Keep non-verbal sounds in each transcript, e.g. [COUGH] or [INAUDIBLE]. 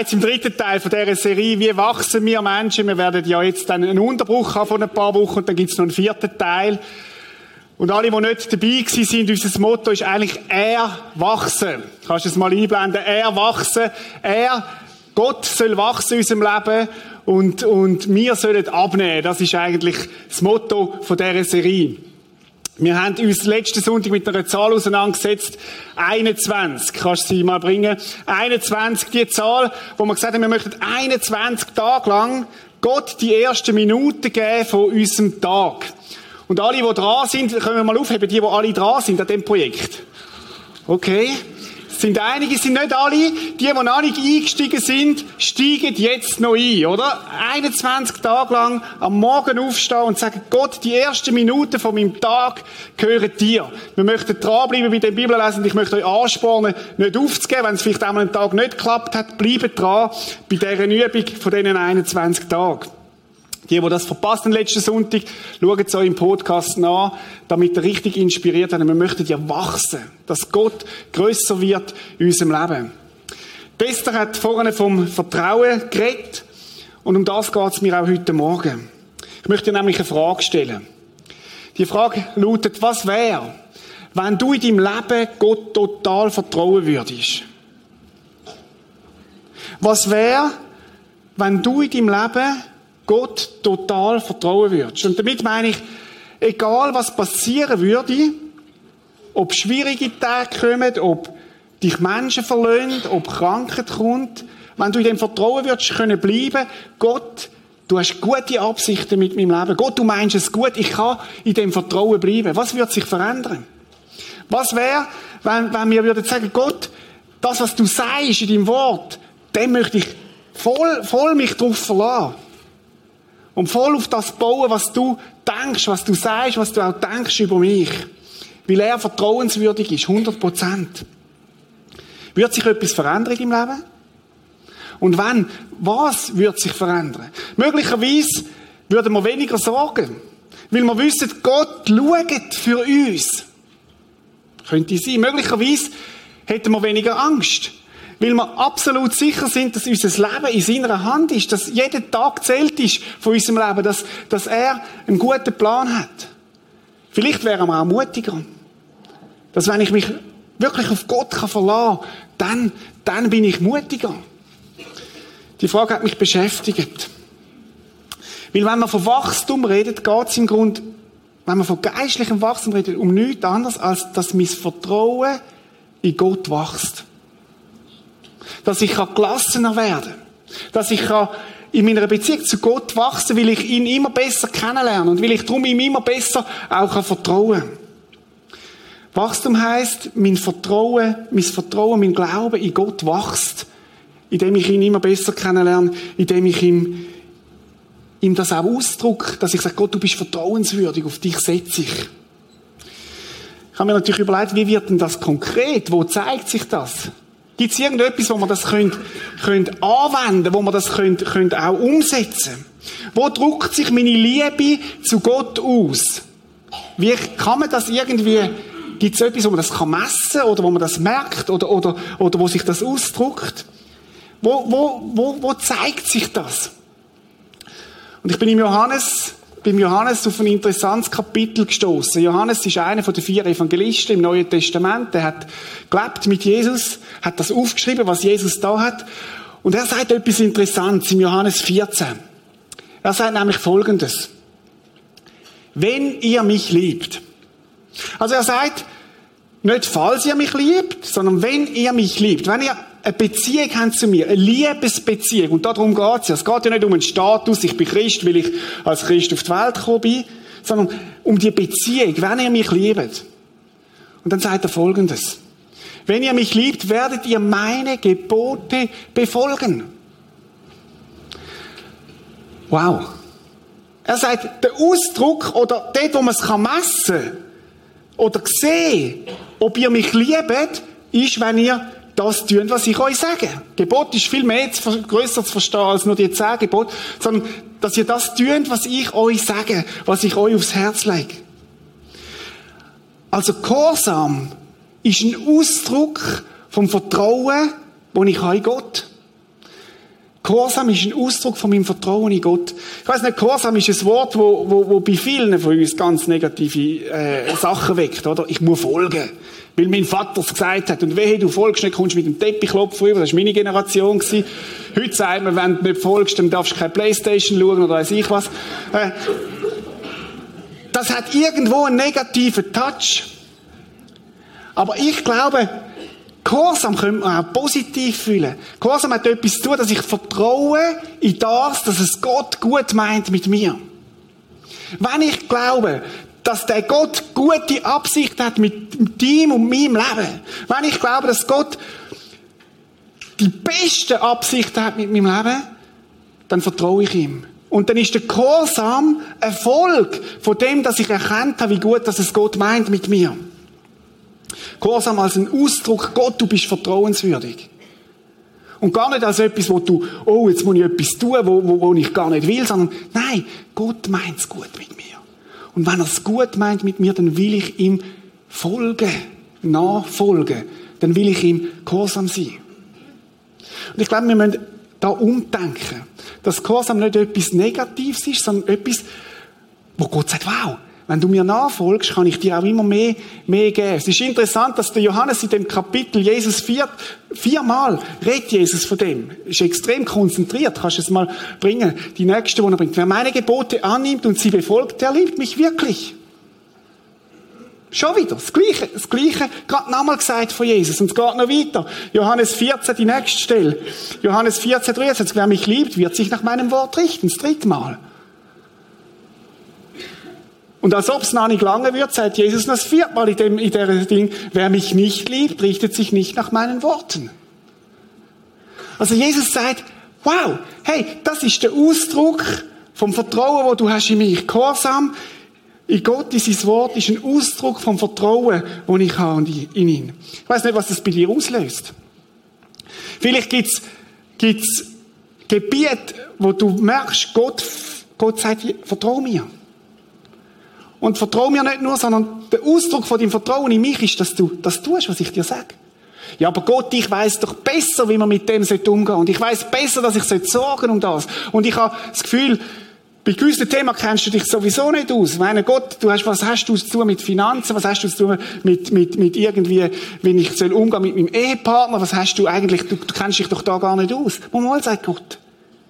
bereits im dritten Teil von dieser Serie Wie wachsen wir Menschen? Wir werden ja jetzt dann einen Unterbruch haben von ein paar Wochen und dann gibt es noch einen vierten Teil. Und alle, die nicht dabei gewesen sind, unser Motto ist eigentlich er wachsen. Kannst du es mal einblenden? Er wachsen. Er, Gott soll wachsen in unserem Leben und, und wir sollen abnehmen. Das ist eigentlich das Motto von dieser Serie. Wir haben uns letzten Sonntag mit einer Zahl auseinandergesetzt. 21. Kannst du sie mal bringen? 21, die Zahl, wo wir gesagt haben, wir möchten 21 Tage lang Gott die ersten Minuten geben von unserem Tag. Und alle, die dran sind, können wir mal aufheben, die, die alle dran sind an dem Projekt. Okay? Sind einige, sind nicht alle. Die, die noch nicht eingestiegen sind, steigen jetzt noch ein, oder? 21 Tage lang am Morgen aufstehen und sagen, Gott, die ersten Minuten von meinem Tag gehören dir. Wir möchten dranbleiben bei dem Bibellesen. Ich möchte euch anspornen, nicht aufzugeben, wenn es vielleicht einmal einen Tag nicht geklappt hat. Bleibt dran bei dieser Übung von diesen 21 Tagen. Die, die das verpasst den letzten Sonntag, schaut es euch im Podcast nach, damit ihr richtig inspiriert werdet. Wir möchten ja wachsen, dass Gott größer wird in unserem Leben. Esther hat vorne vom Vertrauen geredet und um das geht es mir auch heute Morgen. Ich möchte dir nämlich eine Frage stellen. Die Frage lautet, was wäre, wenn du in deinem Leben Gott total vertrauen würdest? Was wäre, wenn du in deinem Leben Gott total vertrauen würdest. Und damit meine ich, egal was passieren würde, ob schwierige Tage kommen, ob dich Menschen verlöhnt, ob Krankheit kommt, wenn du in dem Vertrauen würdest können bleiben, Gott, du hast gute Absichten mit meinem Leben. Gott, du meinst es gut, ich kann in dem Vertrauen bleiben. Was wird sich verändern? Was wäre, wenn, wenn wir würden sagen, Gott, das, was du sagst in deinem Wort, dem möchte ich voll, voll mich drauf verlassen. Und voll auf das bauen, was du denkst, was du sagst, was du auch denkst über mich. Weil er vertrauenswürdig ist, 100 Prozent. Wird sich etwas verändern im Leben? Und wenn, was wird sich verändern? Möglicherweise würden wir weniger sorgen. Weil wir wissen, Gott schaut für uns. Könnte sein. Möglicherweise hätten wir weniger Angst. Weil wir absolut sicher sind, dass unser Leben in seiner Hand ist, dass jeder Tag zählt ist von unserem Leben, dass, dass er einen guten Plan hat. Vielleicht wären wir auch mutiger. Dass wenn ich mich wirklich auf Gott kann verlassen kann, dann, dann bin ich mutiger. Die Frage hat mich beschäftigt. Weil wenn man von Wachstum redet, geht es im Grunde, wenn man von geistlichem Wachstum redet, um nichts anderes, als dass mein Vertrauen in Gott wächst dass ich gelassener werden kann, dass ich in meiner Beziehung zu Gott wachsen, weil ich ihn immer besser kennenlerne und weil ich darum ihm immer besser auch vertrauen kann. Wachstum heißt, mein Vertrauen, mein Vertrauen, mein Glaube in Gott wächst, indem ich ihn immer besser kennenlerne, indem ich ihm, ihm das auch ausdrücke, dass ich sage, Gott, du bist vertrauenswürdig, auf dich setze ich. Ich habe mir natürlich überlegt, wie wird denn das konkret? Wo zeigt sich das? Gibt es irgendetwas, wo man das könnt, könnt anwenden, wo man das könnt, könnt auch umsetzen? Wo drückt sich meine Liebe zu Gott aus? Wie kann man das irgendwie, gibt es etwas, wo man das kann messen oder wo man das merkt oder, oder, oder wo sich das ausdrückt? Wo, wo, wo, wo zeigt sich das? Und ich bin im Johannes beim Johannes auf ein interessantes Kapitel gestoßen. Johannes ist einer von den vier Evangelisten im Neuen Testament. Der hat gelebt mit Jesus, hat das aufgeschrieben, was Jesus da hat. Und er sagt etwas Interessantes im Johannes 14. Er sagt nämlich Folgendes. Wenn ihr mich liebt. Also er sagt, nicht falls ihr mich liebt, sondern wenn ihr mich liebt. Wenn ihr eine Beziehung haben zu mir, eine Liebesbeziehung. Und darum geht's ja. Es geht ja nicht um einen Status, ich bin Christ, weil ich als Christ auf die Welt gekommen bin, sondern um die Beziehung, wenn ihr mich liebt. Und dann sagt er Folgendes. Wenn ihr mich liebt, werdet ihr meine Gebote befolgen. Wow. Er sagt, der Ausdruck oder dort, wo man es messen kann oder sehen, ob ihr mich liebt, ist, wenn ihr das tun, was ich euch sage. Gebot ist viel mehr zu, grösser zu verstehen als nur die zehn Gebote, sondern dass ihr das tut, was ich euch sage, was ich euch aufs Herz lege. Also Gehorsam ist ein Ausdruck vom Vertrauen, das ich habe in Gott. Gehorsam ist ein Ausdruck von meinem Vertrauen in Gott. Ich weiß nicht, Gehorsam ist ein Wort, wo, wo, wo bei vielen von uns ganz negative äh, Sachen weckt, oder? Ich muss folgen. Weil mein Vater es gesagt hat. Und wehe, du folgst nicht, kommst mit dem Teppichklopf rüber. Das war meine Generation. Gewesen. Heute sagt man, wenn du nicht folgst, dann darfst du keine Playstation schauen oder weiß ich was. Äh, das hat irgendwo einen negativen Touch. Aber ich glaube, Gehorsam könnte man auch positiv fühlen. Gehorsam hat etwas zu tun, dass ich vertraue in das, dass es Gott gut meint mit mir. Wenn ich glaube, dass der Gott gute Absicht hat mit ihm und meinem Leben, wenn ich glaube, dass Gott die beste Absicht hat mit meinem Leben, dann vertraue ich ihm. Und dann ist der Gehorsam Erfolg von dem, dass ich erkannt habe, wie gut dass es Gott meint mit mir. Gehorsam als ein Ausdruck, Gott, du bist vertrauenswürdig. Und gar nicht als etwas, wo du, oh, jetzt muss ich etwas tun, wo, wo, wo ich gar nicht will, sondern nein, Gott meint es gut mit mir. Und wenn er es gut meint mit mir, dann will ich ihm folgen, nachfolgen. Dann will ich ihm gehorsam sein. Und ich glaube, wir müssen da umdenken, dass Gehorsam nicht etwas Negatives ist, sondern etwas, wo Gott sagt, wow, wenn du mir nachfolgst, kann ich dir auch immer mehr, mehr geben. Es ist interessant, dass der Johannes in dem Kapitel Jesus vier, viermal redet Jesus von dem. Ist extrem konzentriert. Kannst du es mal bringen? Die nächste, die er bringt. Wer meine Gebote annimmt und sie befolgt, der liebt mich wirklich. Schon wieder. Das Gleiche. Das Gleiche. Gerade nochmal gesagt von Jesus. Und es geht noch weiter. Johannes 14, die nächste Stelle. Johannes 14, 23. Wer mich liebt, wird sich nach meinem Wort richten. Das dritte Mal. Und als ob es noch nicht lange wird, sagt Jesus das viertmal in dem, in der Ding, wer mich nicht liebt, richtet sich nicht nach meinen Worten. Also Jesus sagt, wow, hey, das ist der Ausdruck vom Vertrauen, wo du hast in mich. Gehorsam in Gott, in sein Wort, ist ein Ausdruck vom Vertrauen, wo ich habe in ihn. Ich weiß nicht, was das bei dir auslöst. Vielleicht gibt's gibt's Gebiete, wo du merkst, Gott, Gott sagt, vertrau mir. Und vertrau mir nicht nur, sondern der Ausdruck von deinem Vertrauen in mich ist, dass du das tust, was ich dir sage. Ja, aber Gott, ich weiß doch besser, wie man mit dem umgehen sollte. Und ich weiß besser, dass ich sorgen um das. Und ich habe das Gefühl, bei gewissen Themen kennst du dich sowieso nicht aus. Ich meine, Gott, du hast, was hast du zu tun mit Finanzen? Was hast du zu tun mit, mit, mit irgendwie, wenn ich soll umgehen mit meinem Ehepartner? Was hast du eigentlich, du, du kennst dich doch da gar nicht aus. Mal sagt Gott,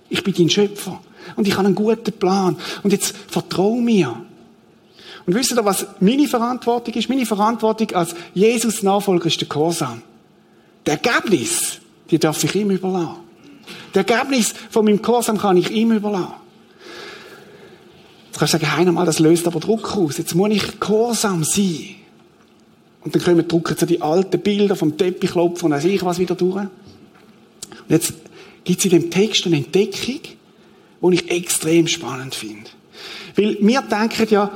ich bin dein Schöpfer. Und ich habe einen guten Plan. Und jetzt vertrau mir. Und wisst ihr, was meine Verantwortung ist? Meine Verantwortung als Jesus-Nachfolger ist der Gehorsam. Der Ergebnis, die darf ich ihm überlassen. Der Ergebnis von meinem Gehorsam kann ich ihm überlassen. Jetzt kannst du sagen, hey, mal, das löst aber Druck aus. Jetzt muss ich gehorsam sein. Und dann können wir drucken so die alten Bilder vom Teppichklopfen und weiß ich was wieder durch. Und jetzt gibt es in dem Text eine Entdeckung, die ich extrem spannend finde. Weil wir denken ja,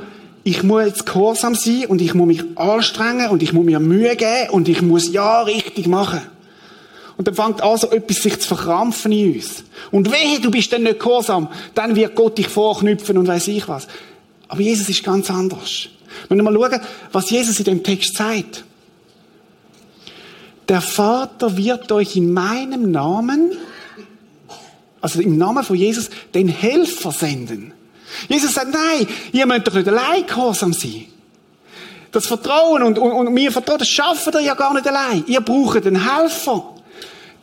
ich muss jetzt gehorsam sein und ich muss mich anstrengen und ich muss mir Mühe geben und ich muss ja richtig machen. Und dann fängt an, so etwas sich zu verkrampfen in uns. Und wehe, du bist dann nicht gehorsam, dann wird Gott dich vorknüpfen und weiß ich was. Aber Jesus ist ganz anders. Wenn wir mal schauen, was Jesus in dem Text sagt. Der Vater wird euch in meinem Namen, also im Namen von Jesus, den Helfer senden. Jesus sagt, nein, ihr müsst doch nicht allein gehorsam sein. Das Vertrauen und, und, und mir Vertrauen, das schaffen ihr ja gar nicht allein. Ihr braucht einen Helfer,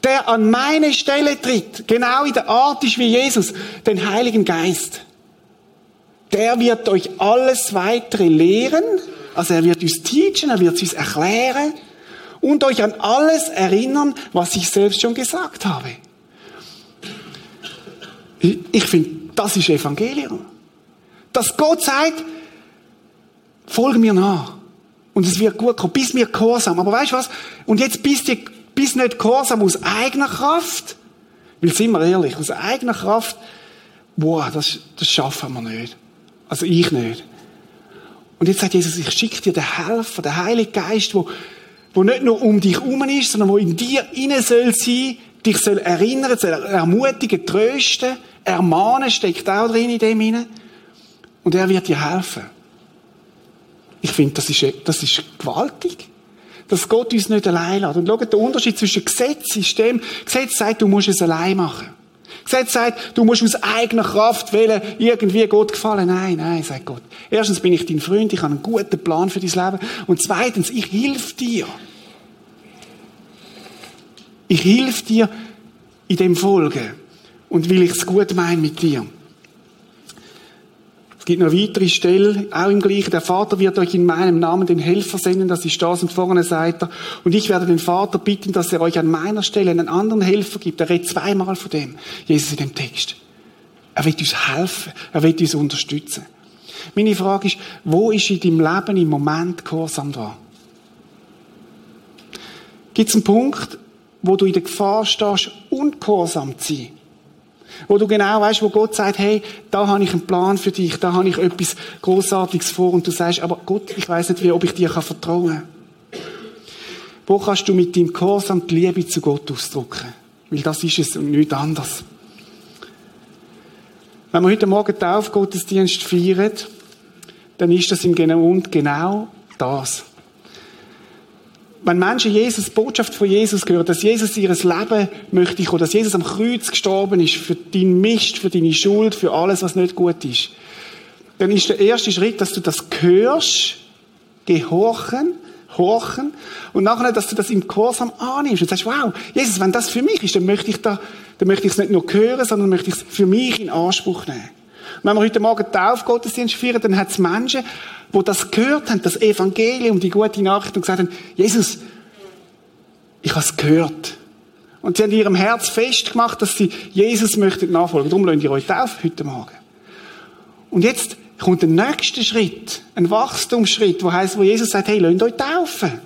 der an meine Stelle tritt, genau in der Art ist wie Jesus, den Heiligen Geist. Der wird euch alles weitere lehren, also er wird uns teachen, er wird uns erklären und euch an alles erinnern, was ich selbst schon gesagt habe. Ich finde, das ist Evangelium. Dass Gott sagt, folge mir nach. Und es wird gut kommen. Bist mir gehorsam. Aber weißt du was? Und jetzt bist du bist nicht gehorsam aus eigener Kraft. Weil, sind wir ehrlich, aus eigener Kraft, boah, das, das schaffen wir nicht. Also ich nicht. Und jetzt sagt Jesus, ich schicke dir den Helfer, den Heiligen Geist, wo, wo nicht nur um dich herum ist, sondern wo in dir inne soll sein, dich soll erinnern, soll ermutigen, trösten, ermahnen, steckt auch drin in dem hinein. Und er wird dir helfen. Ich finde, das ist, das ist gewaltig. Dass Gott uns nicht allein lässt. Und schaut, der Unterschied zwischen Gesetz ist dem, Gesetz sagt, du musst es allein machen. Gesetz sagt, du musst aus eigener Kraft wählen, irgendwie Gott gefallen. Nein, nein, sagt Gott. Erstens bin ich dein Freund, ich habe einen guten Plan für dein Leben. Und zweitens, ich hilf dir. Ich hilf dir in dem Folgen. Und will ich es gut meine mit dir. Es gibt noch weitere Stelle, auch im gleichen. Der Vater wird euch in meinem Namen den Helfer senden, das ist das und vorne sagt er. Und ich werde den Vater bitten, dass er euch an meiner Stelle einen anderen Helfer gibt. Er redet zweimal von dem, Jesus in dem Text. Er wird uns helfen, er wird uns unterstützen. Meine Frage ist, wo ist in deinem Leben im Moment Gehorsam dran? Gibt es einen Punkt, wo du in der Gefahr stehst, ungehorsam zu sein? Wo du genau weißt, wo Gott sagt, hey, da habe ich einen Plan für dich, da habe ich etwas Großartiges vor und du sagst, aber Gott, ich weiß nicht, wie, ob ich dir kann vertrauen kann. Wo kannst du mit deinem Gehorsam die Liebe zu Gott ausdrücken? Weil das ist es und nichts anderes. Wenn wir heute Morgen Taufgottesdienst feiern, dann ist das im Genau und genau das wenn Menschen Jesus, Botschaft von Jesus hören, dass Jesus ihres Leben möchte oder dass Jesus am Kreuz gestorben ist für deinen Mist, für deine Schuld, für alles, was nicht gut ist, dann ist der erste Schritt, dass du das hörst, gehorchen, horchen, und nachher, dass du das im Gehorsam annimmst und sagst, wow, Jesus, wenn das für mich ist, dann möchte ich da, dann möchte ich es nicht nur hören, sondern möchte ich es für mich in Anspruch nehmen. Wenn wir heute Morgen Taufgottesdienst feiern, dann hat es Menschen, wo das gehört haben, das Evangelium, die gute Nachricht und gesagt haben, Jesus, ich habe es gehört. Und sie haben in ihrem Herz festgemacht, dass sie Jesus möchten nachfolgen. Darum lasst ihr euch taufen heute Morgen. Und jetzt kommt der nächste Schritt, ein Wachstumsschritt, wo heißt, wo Jesus sagt, hey, lasst euch taufen.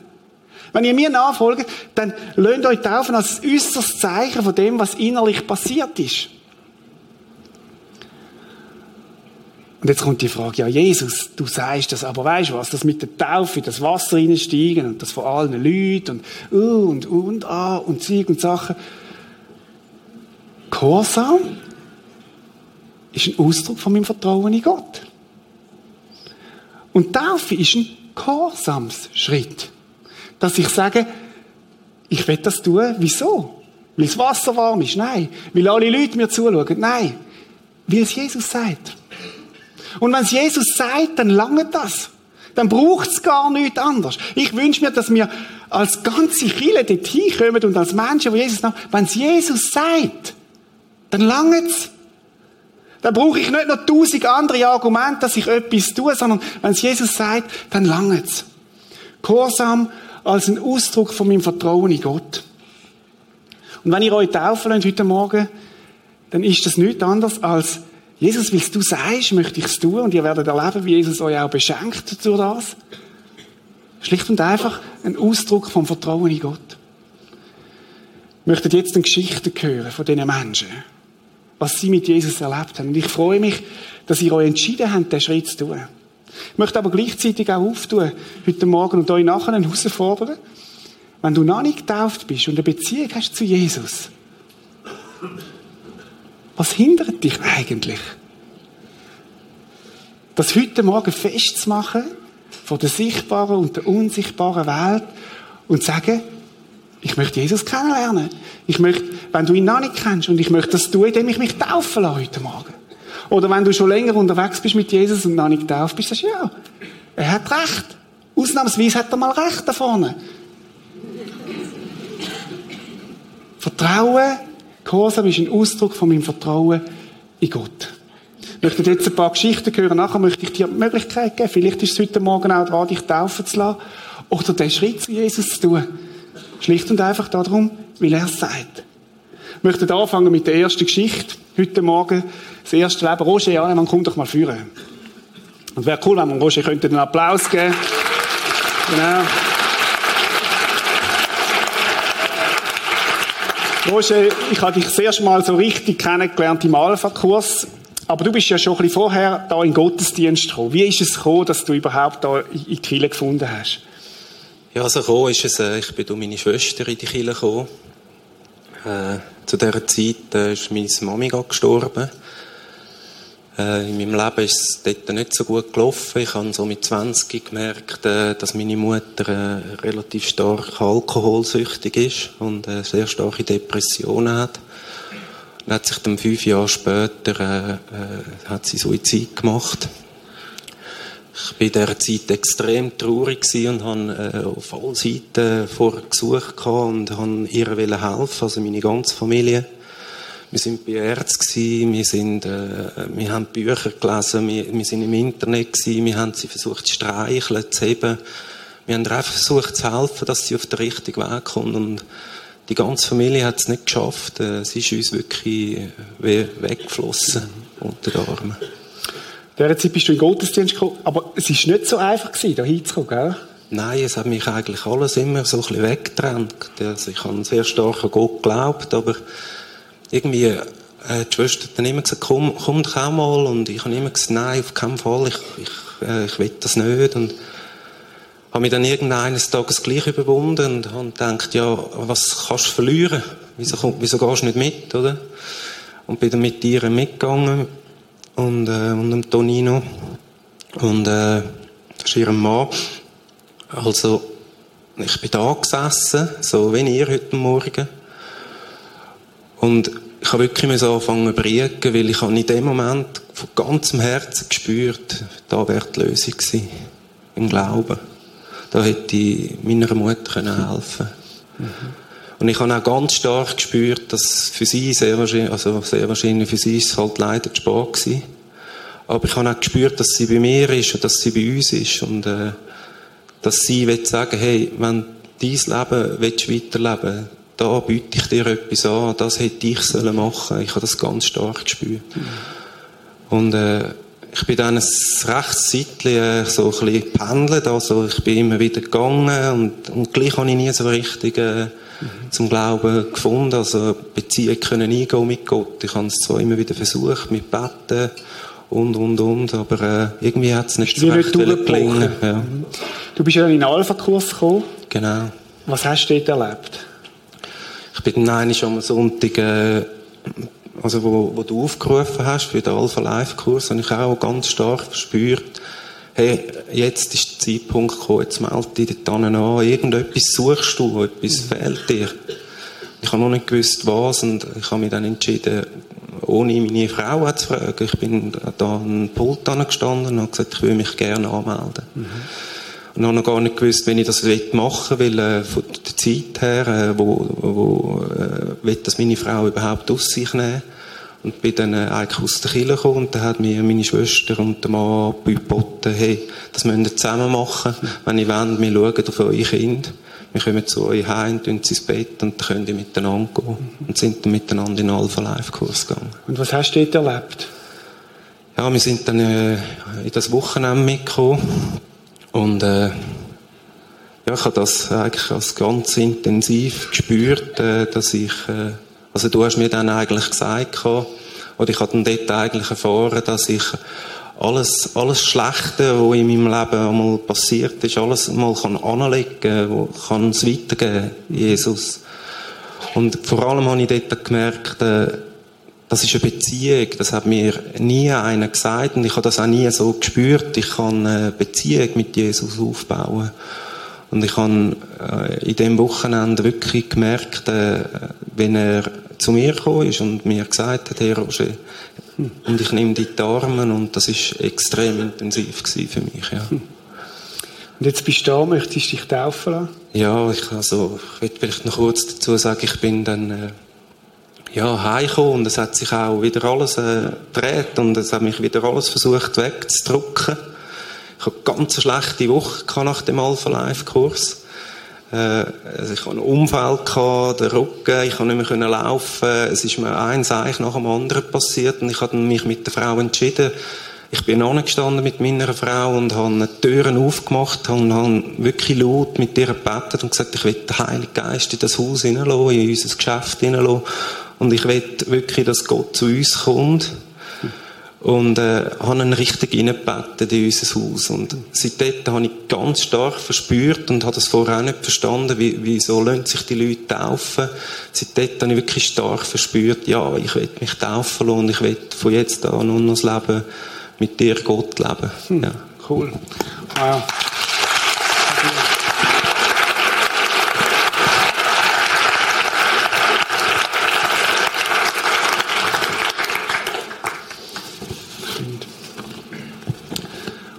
Wenn ihr mir nachfolgt, dann lasst euch taufen als äußerstes Zeichen von dem, was innerlich passiert ist. Und jetzt kommt die Frage, ja Jesus, du sagst das, aber weißt du was, das mit der Taufe, das Wasser reinsteigen und das von allen Leuten und uh, und und ah und Zeug und Sachen. Gehorsam ist ein Ausdruck von meinem Vertrauen in Gott. Und Taufe ist ein Gehorsamsschritt. Dass ich sage, ich will das tun, wieso? Weil das Wasser warm ist? Nein. Weil alle Leute mir zuschauen? Nein. Weil es Jesus sagt. Und wenn es Jesus sagt, dann lange das. Dann braucht es gar nichts anderes. Ich wünsche mir, dass wir als ganze Kirche dorthin kommen und als Menschen, wo Jesus noch, wenn es Jesus sagt, dann lange es. Dann brauche ich nicht noch tausend andere Argumente, dass ich etwas tue, sondern wenn es Jesus sagt, dann lange es. Gehorsam als ein Ausdruck von meinem Vertrauen in Gott. Und wenn ihr euch taufen lasst heute Morgen, dann ist das nichts anderes als Jesus, wie du sagst, möchte ich es tun und ihr werdet erleben, wie Jesus euch auch beschenkt durch das. Schlicht und einfach ein Ausdruck vom Vertrauen in Gott. Ich möchte jetzt eine Geschichte hören von diesen Menschen, was sie mit Jesus erlebt haben. Und ich freue mich, dass ihr euch entschieden habt, diesen Schritt zu tun. Ich möchte aber gleichzeitig auch auftun, heute Morgen und euch nachher herausfordern, wenn du noch nicht getauft bist und eine Beziehung hast zu Jesus, was hindert dich eigentlich? Das heute Morgen festzumachen von der sichtbaren und der unsichtbaren Welt und zu sagen, ich möchte Jesus kennenlernen. Ich möchte, wenn du ihn noch nicht kennst, und ich möchte das tun, indem ich mich taufen lasse heute Morgen. Oder wenn du schon länger unterwegs bist mit Jesus und noch nicht getauft bist, sagst du, ja, er hat recht. Ausnahmsweise hat er mal recht da vorne. Vertrauen Gehorsam ist ein Ausdruck von meinem Vertrauen in Gott. Ich möchte jetzt ein paar Geschichten hören. Nachher möchte ich dir die Möglichkeit geben. Vielleicht ist es heute Morgen auch dran, dich taufen zu lassen. Oder den Schritt zu Jesus zu tun. Schlicht und einfach darum, weil er es sagt. Ich möchte anfangen mit der ersten Geschichte. Heute Morgen das erste Leben. Roger ja, man kommt doch mal führen. Und wäre cool, wenn man Roger könnte einen Applaus geben. Genau. Roger, ich habe dich das erste Mal so richtig kennengelernt im Alpha-Kurs. Aber du bist ja schon ein bisschen vorher da in Gottesdienst gekommen. Wie ist es gekommen, dass du überhaupt da in die Kirche gefunden hast? Ja, also gekommen ist es, äh, ich bin durch meine Schwester in die Kirche gekommen. Äh, zu dieser Zeit äh, ist meine Mami gestorben. Äh, in meinem Leben ist es dort nicht so gut gelaufen. Ich habe so mit 20 gemerkt, äh, dass meine Mutter äh, relativ stark alkoholsüchtig ist und äh, sehr starke Depressionen hat. Und hat sich dann fünf Jahre später äh, äh, hat sie Suizid gemacht. Ich war in dieser Zeit extrem traurig und habe auf allen Seiten vorher gesucht und habe ihr helfen, also meine ganze Familie. Wir sind bei Ärzten wir sind, äh, wir haben Bücher gelesen, wir, wir sind im Internet gewesen, wir haben sie versucht zu streicheln, zu heben. Wir haben einfach versucht zu helfen, dass sie auf den richtigen Weg kommt und die ganze Familie hat es nicht geschafft. Äh, sie ist uns wirklich äh, weggeflossen unter den Armen dieser Zeit bist du in den Gottesdienst gekommen, aber es war nicht so einfach, da hinzukommen, gell? Nein, es hat mich eigentlich alles immer so ein bisschen weggetrennt. Also ich habe sehr stark an Gott geglaubt, aber irgendwie äh, die Schwester dann immer gesagt, komm, komm doch auch mal. Und ich habe immer gesagt, nein, auf keinen Fall, ich, ich, äh, ich will das nicht. Und habe mich dann irgendeines Tages gleich überwunden und habe gedacht, ja, was kannst du verlieren? Wieso, wieso gehst du nicht mit, oder? Und bin dann mit ihr mitgegangen und, äh, und dem Tonino. Und äh, das ist ihr Mann. Also, ich bin da gesessen, so wie ihr heute Morgen. Und ich habe wirklich so anfangen zu briegen, weil ich habe in dem Moment von ganzem Herzen gespürt, da wäre die Lösung gewesen. Im Glauben. Da hätte ich meiner Mutter helfen können. Mhm. Und ich habe auch ganz stark gespürt, dass für sie sehr wahrscheinlich, also sehr wahrscheinlich für sie ist es halt leider zu spät gewesen. Aber ich habe auch gespürt, dass sie bei mir ist und dass sie bei uns ist und äh, dass sie will sagen, hey, wenn dein Leben willst weiterleben da biete ich dir etwas an, das hätte ich sollen machen. Ich habe das ganz stark gespürt. Und äh, ich bin dann ein rechtes Zeitchen äh, so ein bisschen pendelt, also ich bin immer wieder gegangen und, und gleich habe ich nie so richtig äh, zum Glauben gefunden, also Beziehungen können eingehen mit Gott. Ich habe es zwar immer wieder versucht, mit Betten und, und, und, aber äh, irgendwie hat es nicht so recht gelingen. Ja. Du bist ja in den Alpha-Kurs gekommen. Genau. Was hast du dort erlebt? Ich bin dann schon am Sonntag, äh, also wo, wo du aufgerufen hast für den Alpha-Life-Kurs, habe ich auch ganz stark verspürt, hey, jetzt ist der Zeitpunkt gekommen, jetzt melde dich dort an, irgendetwas suchst du, etwas fehlt dir. Ich habe noch nicht gewusst, was, und ich habe mich dann entschieden, ohne meine Frau zu fragen. Ich bin da an den Pult gestanden und habe gesagt, ich würde mich gerne anmelden. Mhm. Und habe noch gar nicht gewusst, wenn ich das machen will, weil äh, von der Zeit her, äh, wo, wo äh, will das meine Frau überhaupt aus sich nehmen. Und bin dann äh, eigentlich aus der Kirche gekommen und dann hat mir meine Schwester und der Mann geboten, hey, das müssen wir zusammen machen. Wenn ihr wollt, wir schauen auf eure Kinder. Wir kommen zu euch heim, tun sie ins Bett und dann können die miteinander gehen. Und sind dann miteinander in den Alpha-Life-Kurs gegangen. Und was hast du dort erlebt? Ja, wir sind dann äh, in das Wochenende mitgekommen. Und äh, ja, ich habe das eigentlich als ganz intensiv gespürt, äh, dass ich, äh, also du hast mir dann eigentlich gesagt, oder ich habe dann dort eigentlich erfahren, dass ich alles, alles Schlechte, was in meinem Leben einmal passiert ist, alles mal kann anlegen, wo kann es weitergeben, Jesus. Und vor allem habe ich dort gemerkt, äh, das ist eine Beziehung. Das hat mir nie einer gesagt und ich habe das auch nie so gespürt. Ich kann eine Beziehung mit Jesus aufbauen. Und ich habe äh, in dem Wochenende wirklich gemerkt, äh, wenn er zu mir gekommen ist und mir gesagt hat, Herr Roger, und ich nehme die Arme und das ist extrem intensiv für mich, ja. Und jetzt bist du da, möchtest du dich taufen lassen? Ja, ich, also, ich will vielleicht noch kurz dazu sagen, ich bin dann, äh, ja, heimgekommen und es hat sich auch wieder alles äh, gedreht und es hat mich wieder alles versucht wegzudrücken. Ich hatte eine ganz schlechte Woche nach dem Alpha Life Kurs. Äh, also ich hatte einen Unfall, gehabt, den Rücken, ich konnte nicht mehr laufen. Es ist mir eins eigentlich nach dem anderen passiert und ich habe mich mit der Frau entschieden. Ich bin angestanden mit meiner Frau und habe die Türen aufgemacht und habe wirklich laut mit ihr gebetet und gesagt, ich will den Heiligen Geist in das Haus hineinlassen, in unser Geschäft hineinlassen. Und ich will wirklich, dass Gott zu uns kommt und äh, habe ihn richtig reingebettet in unser Haus. Und seitdem habe ich ganz stark verspürt und habe das vorher auch nicht verstanden, wie, wieso lassen sich die Leute taufen. Seitdem habe ich wirklich stark verspürt, ja, ich will mich taufen lassen und ich will von jetzt an nur noch das Leben mit dir, Gott, leben. Hm, ja. Cool. Wow.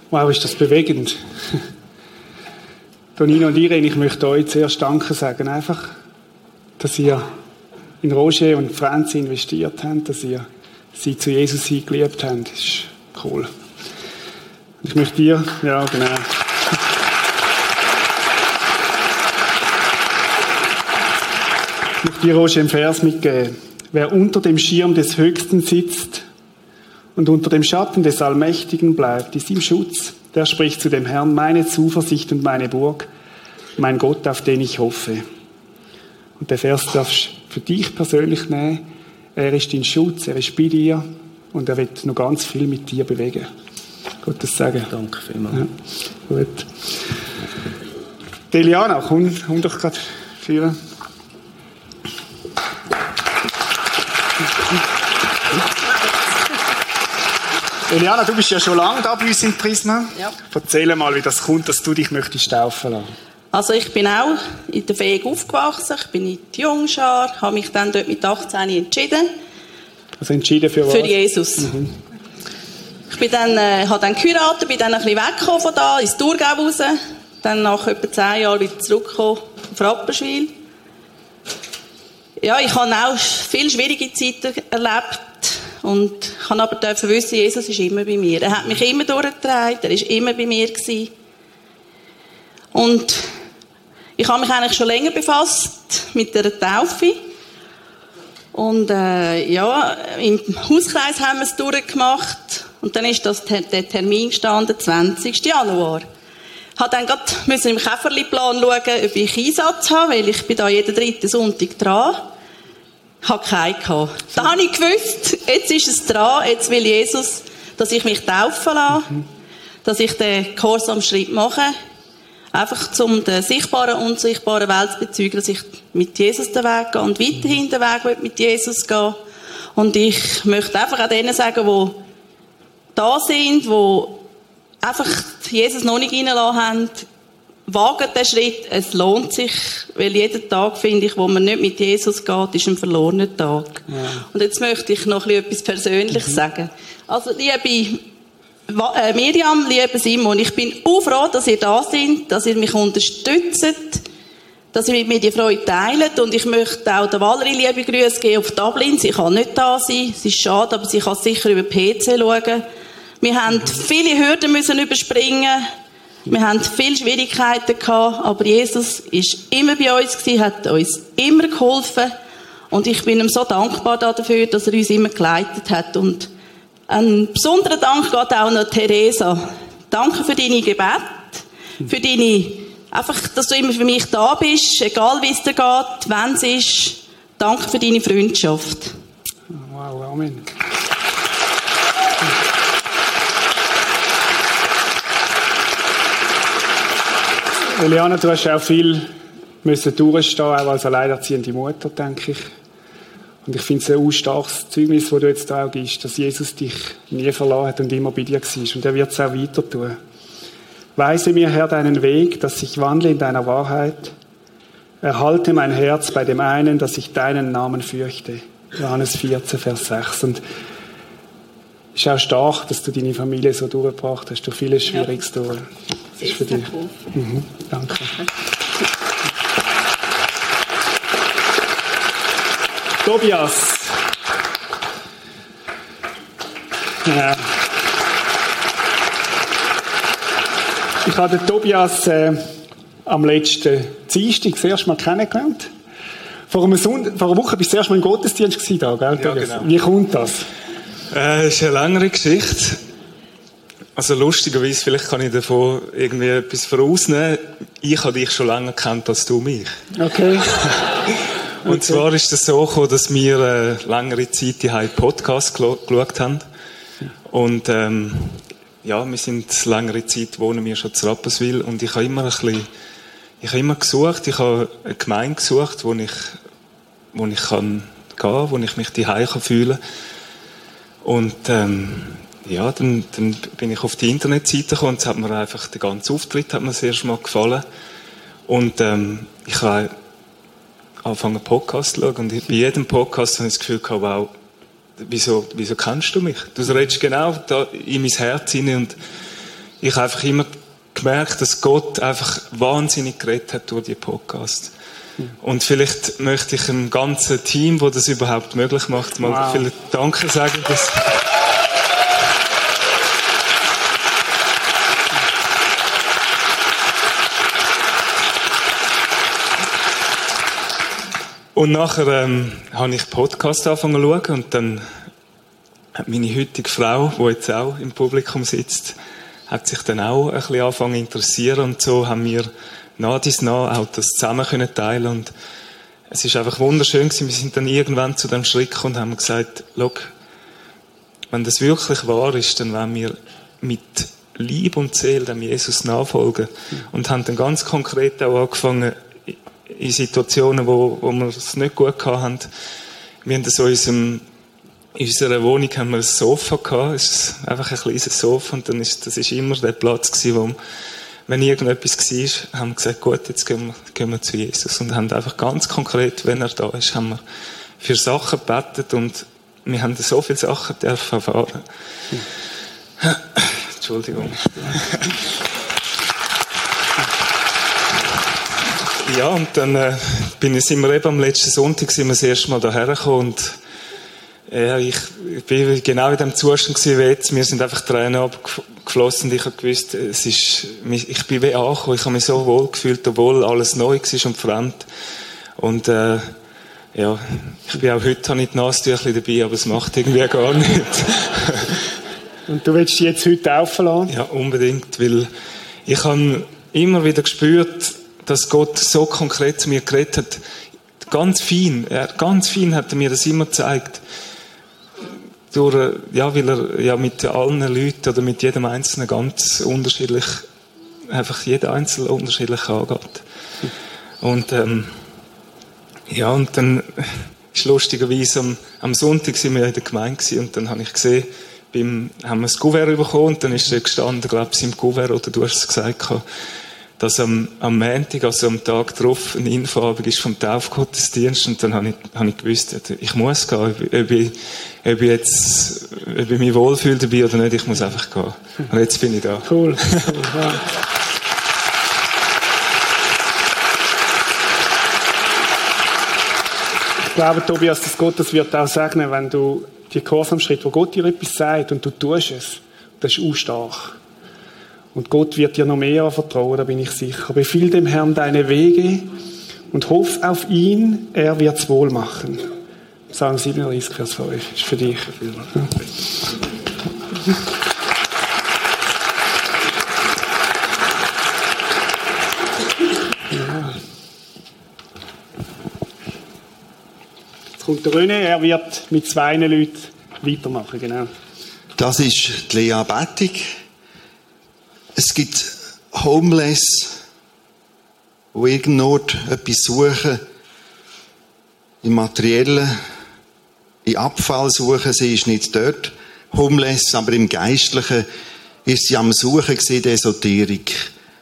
Wow, ist das bewegend. [LAUGHS] Tonino und Irene, ich möchte euch zuerst Danke sagen. Einfach, dass ihr in Roger und Franzi investiert habt, dass ihr sie zu Jesus hingeliebt habt. Das ist cool. Ich möchte dir, ja, genau. Ich möchte dir, Roger, einen Vers mitgeben. Wer unter dem Schirm des Höchsten sitzt, und unter dem Schatten des Allmächtigen bleibt, ist im Schutz. Der spricht zu dem Herrn, meine Zuversicht und meine Burg, mein Gott, auf den ich hoffe. Und der Vers darfst du für dich persönlich nehmen. Er ist dein Schutz, er ist bei dir und er wird noch ganz viel mit dir bewegen. Gottes Sagen. Danke vielmals. Ja, gut. Deliana, komm, komm doch gerade führen. [LAUGHS] Eliana, du bist ja schon lange da bei uns im Prisma. Ja. Erzähl mal, wie das kommt, dass du dich möchtest taufen lassen. Also ich bin auch in der Fähig aufgewachsen, ich bin in die Jungschar, habe mich dann dort mit 18 entschieden. Also entschieden für was? Für Jesus. Mhm. Ich bin dann, äh, habe dann geheiratet, bin dann ein bisschen weggekommen von da, ins Thurgau raus. Dann nach etwa 10 Jahren wieder zurückgekommen auf Rapperswil. Ja, ich habe auch viele schwierige Zeiten erlebt und kann aber dürfen wissen, Jesus ist immer bei mir. Er hat mich immer durchgetragen, er ist immer bei mir gewesen. Und ich habe mich eigentlich schon länger befasst mit der Taufe. Und äh, ja, im Hauskreis haben wir es durchgemacht. Und dann ist das der Termin gestanden, 20. Januar. Ich musste dann gerade im Käferliplan schauen, ob ich Einsatz habe, weil ich bin da jeden dritten Sonntag dran. Ich hatte keinen gehabt. Da habe ich gewusst, jetzt ist es dran, jetzt will Jesus, dass ich mich taufen lasse, dass ich den Gehorsam-Schritt mache. Einfach zum den sichtbaren und unsichtbaren Welt zu bezeugen, dass ich mit Jesus den Weg gehe und weiterhin den Weg mit Jesus gehen Und ich möchte einfach auch denen sagen, die da sind, die einfach Jesus noch nicht reingelassen haben, wagen den Schritt, es lohnt sich, weil jeden Tag, finde ich, wo man nicht mit Jesus geht, ist ein verlorener Tag. Ja. Und jetzt möchte ich noch etwas Persönliches mhm. sagen. Also, liebe äh, Miriam, liebe Simon, ich bin auch froh, dass ihr da seid, dass ihr mich unterstützt, dass ihr mit mir die Freude teilt und ich möchte auch der Valerie liebe Grüße geben auf Dublin. Sie kann nicht da sein, es ist schade, aber sie kann sicher über PC schauen. Wir haben viele Hürden müssen überspringen wir haben viele Schwierigkeiten aber Jesus ist immer bei uns hat uns immer geholfen. Und ich bin ihm so dankbar dafür, dass er uns immer geleitet hat. Und ein besonderer Dank geht auch noch Theresa. Danke für deine Gebet, für deine, einfach, dass du immer für mich da bist, egal wie es dir geht, wenn es ist. Danke für deine Freundschaft. Wow, Amen. Eliana, du hast auch viel müssen durchstehen, auch als alleinerziehende Mutter, denke ich. Und ich finde es ein starkes Zeugnis, das du jetzt auch gibst, dass Jesus dich nie verloren hat und immer bei dir war. Und er wird es auch weiter tun. Weise mir, Herr, deinen Weg, dass ich wandle in deiner Wahrheit. Erhalte mein Herz bei dem einen, dass ich deinen Namen fürchte. Johannes 14, Vers 6. Und es ist auch stark, dass du deine Familie so durchgebracht hast, durch vieles Schwieriges ja. durch. Das ist für dich. Mhm, danke. Tobias. Ja. Ich habe den Tobias äh, am letzten Dienstag das erste Mal kennengelernt. Vor, einem Sonntag, vor einer Woche bist du das erste Mal im Gottesdienst gewesen, da, gell, ja, genau. Wie kommt das? Äh, das ist eine längere Geschichte. Also lustigerweise, vielleicht kann ich davon irgendwie etwas vorausnehmen. Ich habe dich schon länger kennt als du mich. Okay. [LAUGHS] Und okay. zwar ist es so gekommen, dass wir äh, längere Zeit die Podcast geschaut haben. Und ähm, ja, wir sind längere Zeit wohnen wir schon zu Rapperswil und ich habe immer ein bisschen, ich habe immer gesucht, ich habe eine Gemeinde gesucht, wo ich, wo ich kann gehen, wo ich mich kann fühlen. Und ähm, ja, dann, dann bin ich auf die Internetseite gekommen und es hat mir einfach der ganze Auftritt hat mir das erste Mal gefallen. Und ähm, ich habe angefangen einen Podcast zu schauen und bei jedem Podcast habe ich das Gefühl gehabt, wow, wieso, wieso kennst du mich? Du redest genau da in mein Herz hinein und ich habe einfach immer gemerkt, dass Gott einfach wahnsinnig geredet hat durch die Podcast. Und vielleicht möchte ich dem ganzen Team, das das überhaupt möglich macht, mal wow. viele Danke sagen. Dass Und nachher ähm, habe ich Podcast angefangen zu schauen und dann hat meine heutige Frau, die jetzt auch im Publikum sitzt, hat sich dann auch ein bisschen angefangen zu interessieren und so haben wir nach dies nach auch das zusammen können teilen und es ist einfach wunderschön gewesen. Wir sind dann irgendwann zu dem Schritt gekommen und haben gesagt, Look, wenn das wirklich wahr ist, dann wollen wir mit Liebe und Seele dem Jesus nachfolgen und haben dann ganz konkret auch angefangen, in Situationen, wo, wo wir es nicht gut hatten. Wir haben so in, unserem, in unserer Wohnung haben wir ein Sofa gehabt, es ist einfach ein kleines Sofa und dann ist, das ist immer der Platz gewesen, wo, wenn irgendetwas war, haben wir gesagt, gut, jetzt gehen wir, gehen wir zu Jesus und haben einfach ganz konkret, wenn er da ist, haben wir für Sachen gebetet und wir haben so viele Sachen dürfen erfahren. Hm. Entschuldigung. [LAUGHS] Ja, und dann äh, bin ich, sind wir eben am letzten Sonntag sind wir das erste Mal hierher gekommen und ja, ich, ich bin genau in dem Zustand gewesen, wie jetzt. Mir sind einfach Tränen abgeflossen und ich habe gewusst, es ist, ich bin wie angekommen. Ich habe mich so wohl gefühlt, obwohl alles neu war und fremd. Und, äh, ja, ich bin auch heute nicht Nasentüchli dabei, aber es macht irgendwie gar nichts. [LAUGHS] und du willst jetzt heute aufladen? Ja, unbedingt, weil ich habe immer wieder gespürt, dass Gott so konkret zu mir geredet hat. Ganz fein, er, ganz fein hat er mir das immer gezeigt. Durch, ja, weil er ja mit allen Leuten oder mit jedem Einzelnen ganz unterschiedlich, einfach jeder Einzelne unterschiedlich angeht. Und, ähm, ja, und dann ist lustigerweise am, am Sonntag sind wir in der Gemeinde und dann habe ich gesehen, beim, haben wir das Kuvert bekommen und dann ist er gestanden, glaube ich, im Kuvert, oder du hast es gesagt, dass am, am Montag, also am Tag darauf, eine Infoabend ist vom Taufgottesdienst und dann habe ich, habe ich gewusst, ich muss gehen, ob, ob, ich, ob ich jetzt, ob ich mich wohlfühle dabei oder nicht, ich muss einfach gehen. [LAUGHS] Und jetzt bin ich da. Cool. ich glaube, Tobias, dass Gott das wird auch segnen, wenn du die Schritt, wo Gott dir etwas sagt und du tust es. Das ist auch stark. Und Gott wird dir noch mehr vertrauen, da bin ich sicher. Befiehl dem Herrn deine Wege und hoff auf ihn, er wird's wohl machen. Psalm 37, Vers 5. Ist für dich. Ja. Jetzt kommt der René, er wird mit zwei Leuten weitermachen, genau. Das ist die Lea Bettig. Es gibt Homeless, die irgendwo etwas suchen, im Materiellen, in Abfall suchen. Sie ist nicht dort homeless, aber im Geistlichen ist sie am Suchen gesehen, der Esoterik.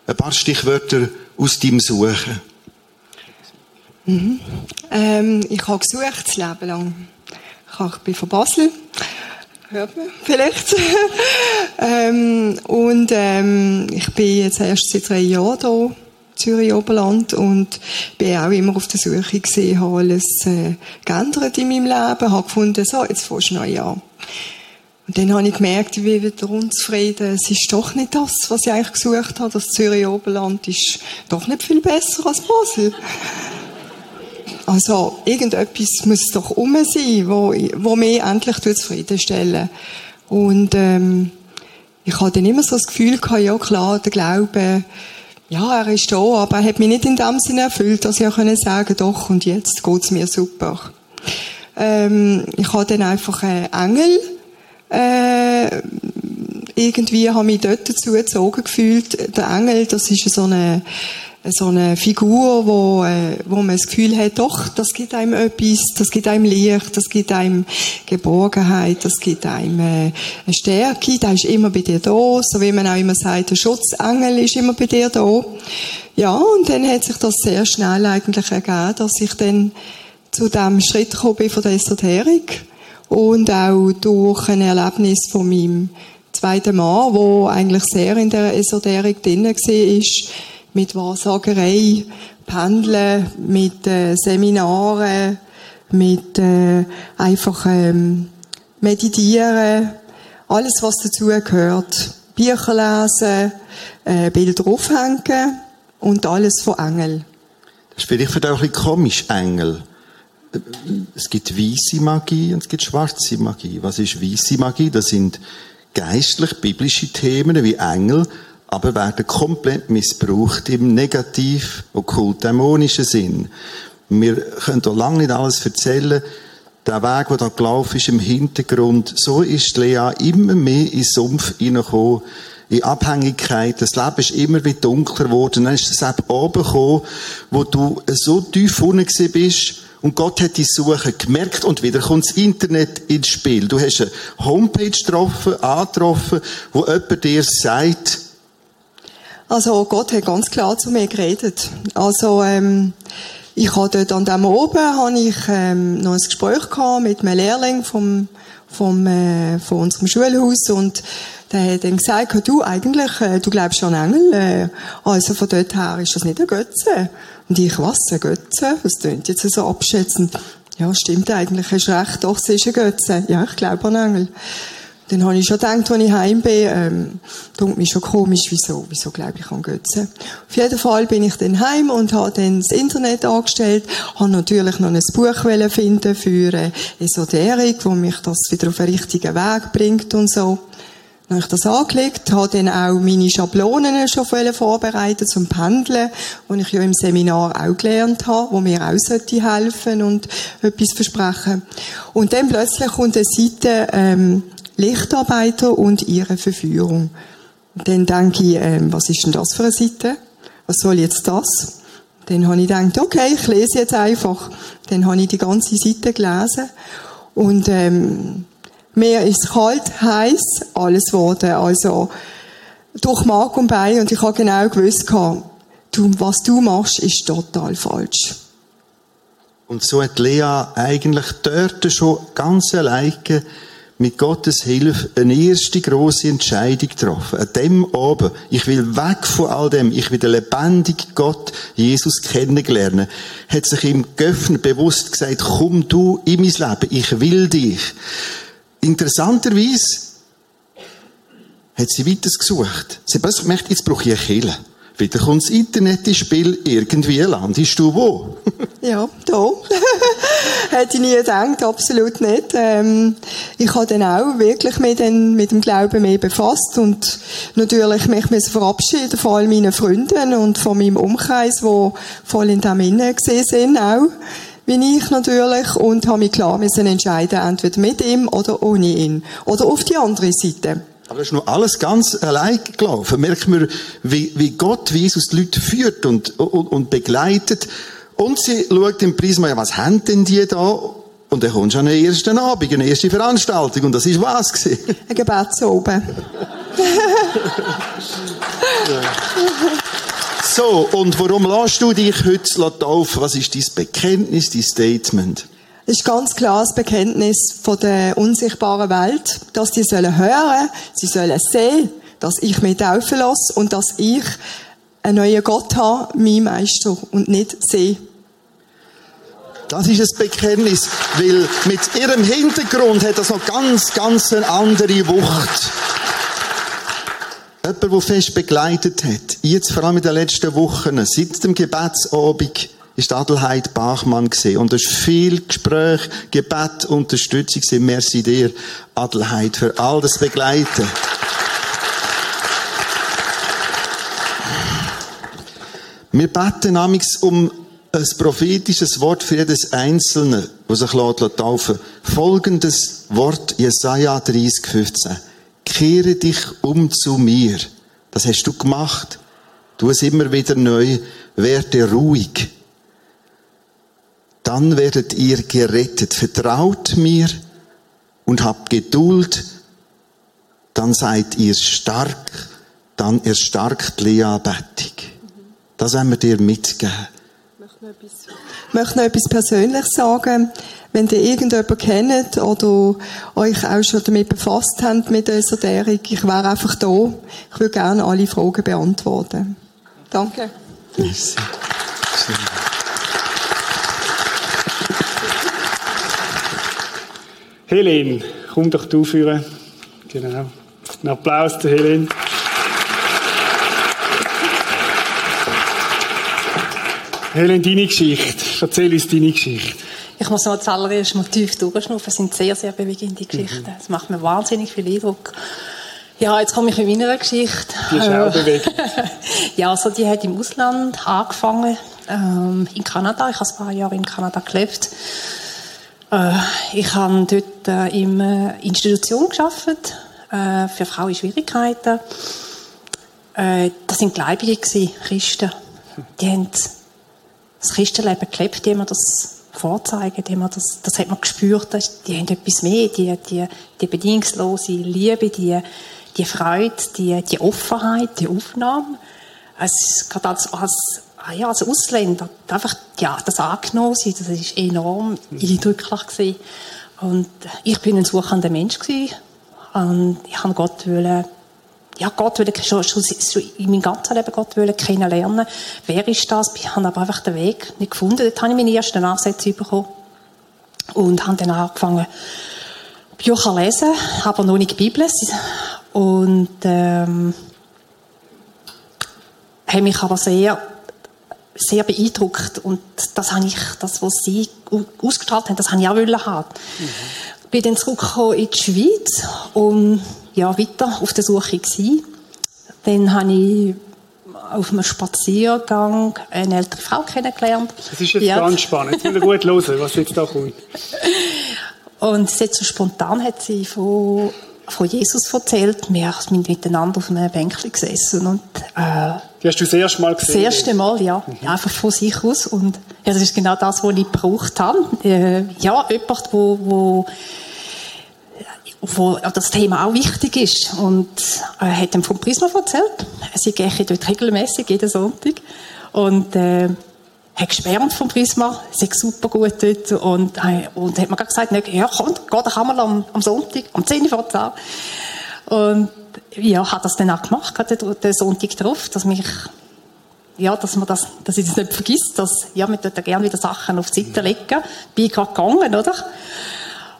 Ein paar Stichwörter aus deinem Suchen. Mhm. Ähm, ich habe gesucht, das Leben lang. Ich bin von Basel hört man vielleicht. [LAUGHS] ähm, und ähm, ich bin jetzt erst seit drei Jahren hier, Zürich Oberland, und bin auch immer auf der Suche gesehen, habe alles äh, geändert in meinem Leben, habe gefunden, so, jetzt fährst du neu an. Und dann habe ich gemerkt, ich bin wieder unzufrieden. Es ist doch nicht das, was ich eigentlich gesucht habe. Das Zürich Oberland ist doch nicht viel besser als Basel. Also, irgendetwas muss doch um sein, wo, wo mich endlich zufriedenstellen Und, ähm, ich hatte dann immer so das Gefühl gehabt, ja klar, der Glaube, ja, er ist da, aber er hat mich nicht in dem Sinne erfüllt, dass ich auch können sagen doch, und jetzt geht's mir super. Ähm, ich habe dann einfach einen Engel, äh, irgendwie habe ich mich dort dazu gezogen gefühlt. Der Engel, das ist so eine, so eine Figur, wo, äh, wo man das Gefühl hat, doch, das gibt einem etwas, das gibt einem Licht, das gibt einem Geborgenheit, das gibt einem äh, eine Stärke, der ist immer bei dir da, so wie man auch immer sagt, der Schutzengel ist immer bei dir da. Ja, und dann hat sich das sehr schnell eigentlich ergeben, dass ich dann zu dem Schritt gekommen bin von der Esoterik und auch durch ein Erlebnis von meinem zweiten Mann, wo eigentlich sehr in der Esoterik drin war, mit Wahrsagerei, Pendeln, mit äh, Seminaren, mit äh, einfach ähm, Meditieren, alles was dazu gehört. Bücher lesen, äh, Bilder aufhängen und alles von Engel. Das ist vielleicht für dich auch ein bisschen komisch, Engel. Es gibt weiße Magie und es gibt schwarze Magie. Was ist weiße Magie? Das sind geistlich-biblische Themen wie Engel, aber werden komplett missbraucht im negativ, okkult, dämonischen Sinn. Wir können hier lange nicht alles erzählen. Der Weg, der da gelaufen ist im Hintergrund, so ist Lea immer mehr in Sumpf hineingekommen, in Abhängigkeit. Das Leben ist immer wieder dunkler geworden. Dann ist es eben oben gekommen, wo du so tief unten bist, und Gott hat die Suche gemerkt und wieder kommt das Internet ins Spiel. Du hast eine Homepage getroffen, angetroffen, wo jemand dir sagt, also Gott hat ganz klar zu mir geredet. Also ähm, ich hatte dort an dem oben habe ich ähm, noch ein Gespräch gehabt mit einem Lehrling vom vom äh, von unserem Schulhaus und der hat dann gesagt, du eigentlich, äh, du glaubst an Engel, äh, also von dort her ist das nicht ein Götze. Und ich, was, ein Götze? Das klingt jetzt so abschätzend. Ja, stimmt eigentlich, hast recht, doch, es ist ein Götze. Ja, ich glaube an Engel. Dann habe ich schon gedacht, als ich heim bin, ähm, tut mich schon komisch, wieso, wieso glaube ich an Götze. Auf jeden Fall bin ich dann heim und habe dann das Internet angestellt, habe natürlich noch ein Buch finden für äh, Esoterik, wo mich das wieder auf den richtigen Weg bringt und so. Dann habe ich das angelegt, habe dann auch meine Schablonen schon vorbereitet zum Pendeln, die ich ja im Seminar auch gelernt habe, wo mir auch helfen sollte und etwas versprechen. Und dann plötzlich kommt eine Seite, ähm, Lichtarbeiter und ihre Verführung. Dann denke ich, ähm, was ist denn das für eine Seite? Was soll jetzt das? Dann habe ich gedacht, okay, ich lese jetzt einfach. Dann habe ich die ganze Seite gelesen und ähm, mir ist kalt, heiß, alles wurde. Also durch Mark und Bein und ich habe genau gewusst, du, was du machst, ist total falsch. Und so hat Lea eigentlich dort schon ganz alleine mit Gottes Hilfe eine erste große Entscheidung getroffen. An dem oben. Ich will weg von all dem. Ich will den lebendigen Gott, Jesus, kennenlernen. Hat sich ihm geöffnet, bewusst gesagt, komm du in mein Leben. Ich will dich. Interessanterweise hat sie weiter gesucht. Sie hat gemerkt, jetzt brauche ich eine Kille. Wieder kommt das Internet ins Spiel, irgendwie landest du wo? [LAUGHS] ja, da. [LAUGHS] Hätte ich nie gedacht, absolut nicht. Ähm, ich habe dann auch wirklich mit, den, mit dem Glauben mehr befasst und natürlich mich verabschieden von all meinen Freunden und von meinem Umkreis, wo voll in dem Innen gesehen sind auch wie ich natürlich, und habe mich klar müssen entscheiden, entweder mit ihm oder ohne ihn. Oder auf die andere Seite. Aber das ist nur alles ganz allein gelaufen. Merkt man, wie, wie Gott, wie Jesus die Leute führt und, und, und begleitet. Und sie schaut im Prisma, ja, was haben denn die da? Und dann kommt schon einen ersten Abend, eine erste Veranstaltung. Und das ist was gewesen? Ein Gebetsoben. [LAUGHS] So, und warum lässt du dich heute taufen? Was ist dein Bekenntnis, dein Statement? Ist ganz klar das Bekenntnis von der unsichtbaren Welt, dass die sollen hören, sie sollen sehen, dass ich mich taufen lasse und dass ich einen neuen Gott habe, mein Meister, und nicht sehe. Das ist ein Bekenntnis, weil mit ihrem Hintergrund hat das noch ganz, ganz eine andere Wucht. Jemand, der fest begleitet hat, jetzt vor allem in den letzten Wochen, seit dem Gebetsabend, ist Adelheid Bachmann gesehen und es viel Gespräch, Gebet, Unterstützung. Merci dir, Adelheid, für all das Begleiten. Wir beten namens um ein prophetisches Wort für jedes Einzelne, das sich taufen Folgendes Wort, Jesaja 30, 15. kehre dich um zu mir. Das hast du gemacht. Tu es immer wieder neu. Werde ruhig. Dann werdet ihr gerettet. Vertraut mir und habt Geduld. Dann seid ihr stark. Dann erstarkt Lea Bettig. Das wollen wir dir mitgeben. Ich möchte noch etwas Persönliches sagen. Wenn ihr irgendjemanden kennt oder euch auch schon damit befasst habt mit Esoterik, ich wäre einfach da. Ich würde gerne alle Fragen beantworten. Danke. Merci. Helene, komm doch du führen. Genau. Ein Applaus zu Helene. Helene, deine Geschichte. Erzähl uns deine Geschichte. Ich muss noch zuallererst mal tief durchschnaufen. Es sind sehr, sehr bewegende Geschichten. Es macht mir wahnsinnig viel Eindruck. Ja, jetzt komme ich mit meiner Geschichte. Die ist auch bewegend. [LAUGHS] ja, also die hat im Ausland angefangen, ähm, in Kanada. Ich habe ein paar Jahre in Kanada gelebt. Äh, ich habe dort äh, in einer Institution gearbeitet, äh, für Frauen in Schwierigkeiten. Äh, das sind Gläubige Christen. Die haben das Christenleben gelebt, die haben mir das vorzeigen, die haben das, das hat man gespürt, die haben etwas mehr, die, die, die bedingungslose Liebe, die, die Freude, die, die Offenheit, die Aufnahme. Es, gerade als, als, ah ja, als Ausländer, einfach, ja, das angenommen sein, das ist enorm eindrücklich gewesen. Und ich bin ein suchender Mensch gewesen. Und ich habe Gott wollen, ja, Gott will schon, schon, schon in meinem ganzen Leben Gott will kennenlernen. Wer ist das? Ich habe aber einfach den Weg nicht gefunden. Dort habe ich meine ersten Ansätze bekommen. Und habe dann angefangen, Bücher zu lesen, aber noch nicht die Bibel. Und, ähm, habe mich aber sehr, sehr beeindruckt. Und das habe ich, das, was sie ausgestrahlt haben, das habe ich auch wollen haben. Mhm. Bin dann zurückgekommen in die Schweiz und ja, weiter auf der Suche gewesen. Dann habe ich auf einem Spaziergang eine ältere Frau kennengelernt. Das ist jetzt ja. ganz spannend. Jetzt wir gut [LAUGHS] hören, was jetzt da kommt. Und sie so spontan hat sie von, von Jesus erzählt. Wir sind miteinander auf einem Bänkchen gesessen. Und, äh, Die hast du das erste Mal gesehen? Das erste Mal, ja. Mhm. Einfach von sich aus. Und ja, das ist genau das, was ich gebraucht habe. Äh, ja, jemand, wo, wo wo das Thema auch wichtig ist. Und er äh, hat ihm vom Prisma erzählt. Sie gehen dort regelmäßig, jeden Sonntag. Und, äh, hat geschwärmt vom Prisma, sie super gut dort und, äh, und hat mir gesagt, ja komm, geh doch einmal am, am Sonntag, am 10 Uhr vor 10. Und ja, hat das dann auch gemacht, hat den, Sonntag drauf, dass mich, ja, dass man das, dass ich das nicht vergisst, dass, ja, wir dort gerne wieder Sachen auf die Seite legen. Bin ich gerade gegangen, oder?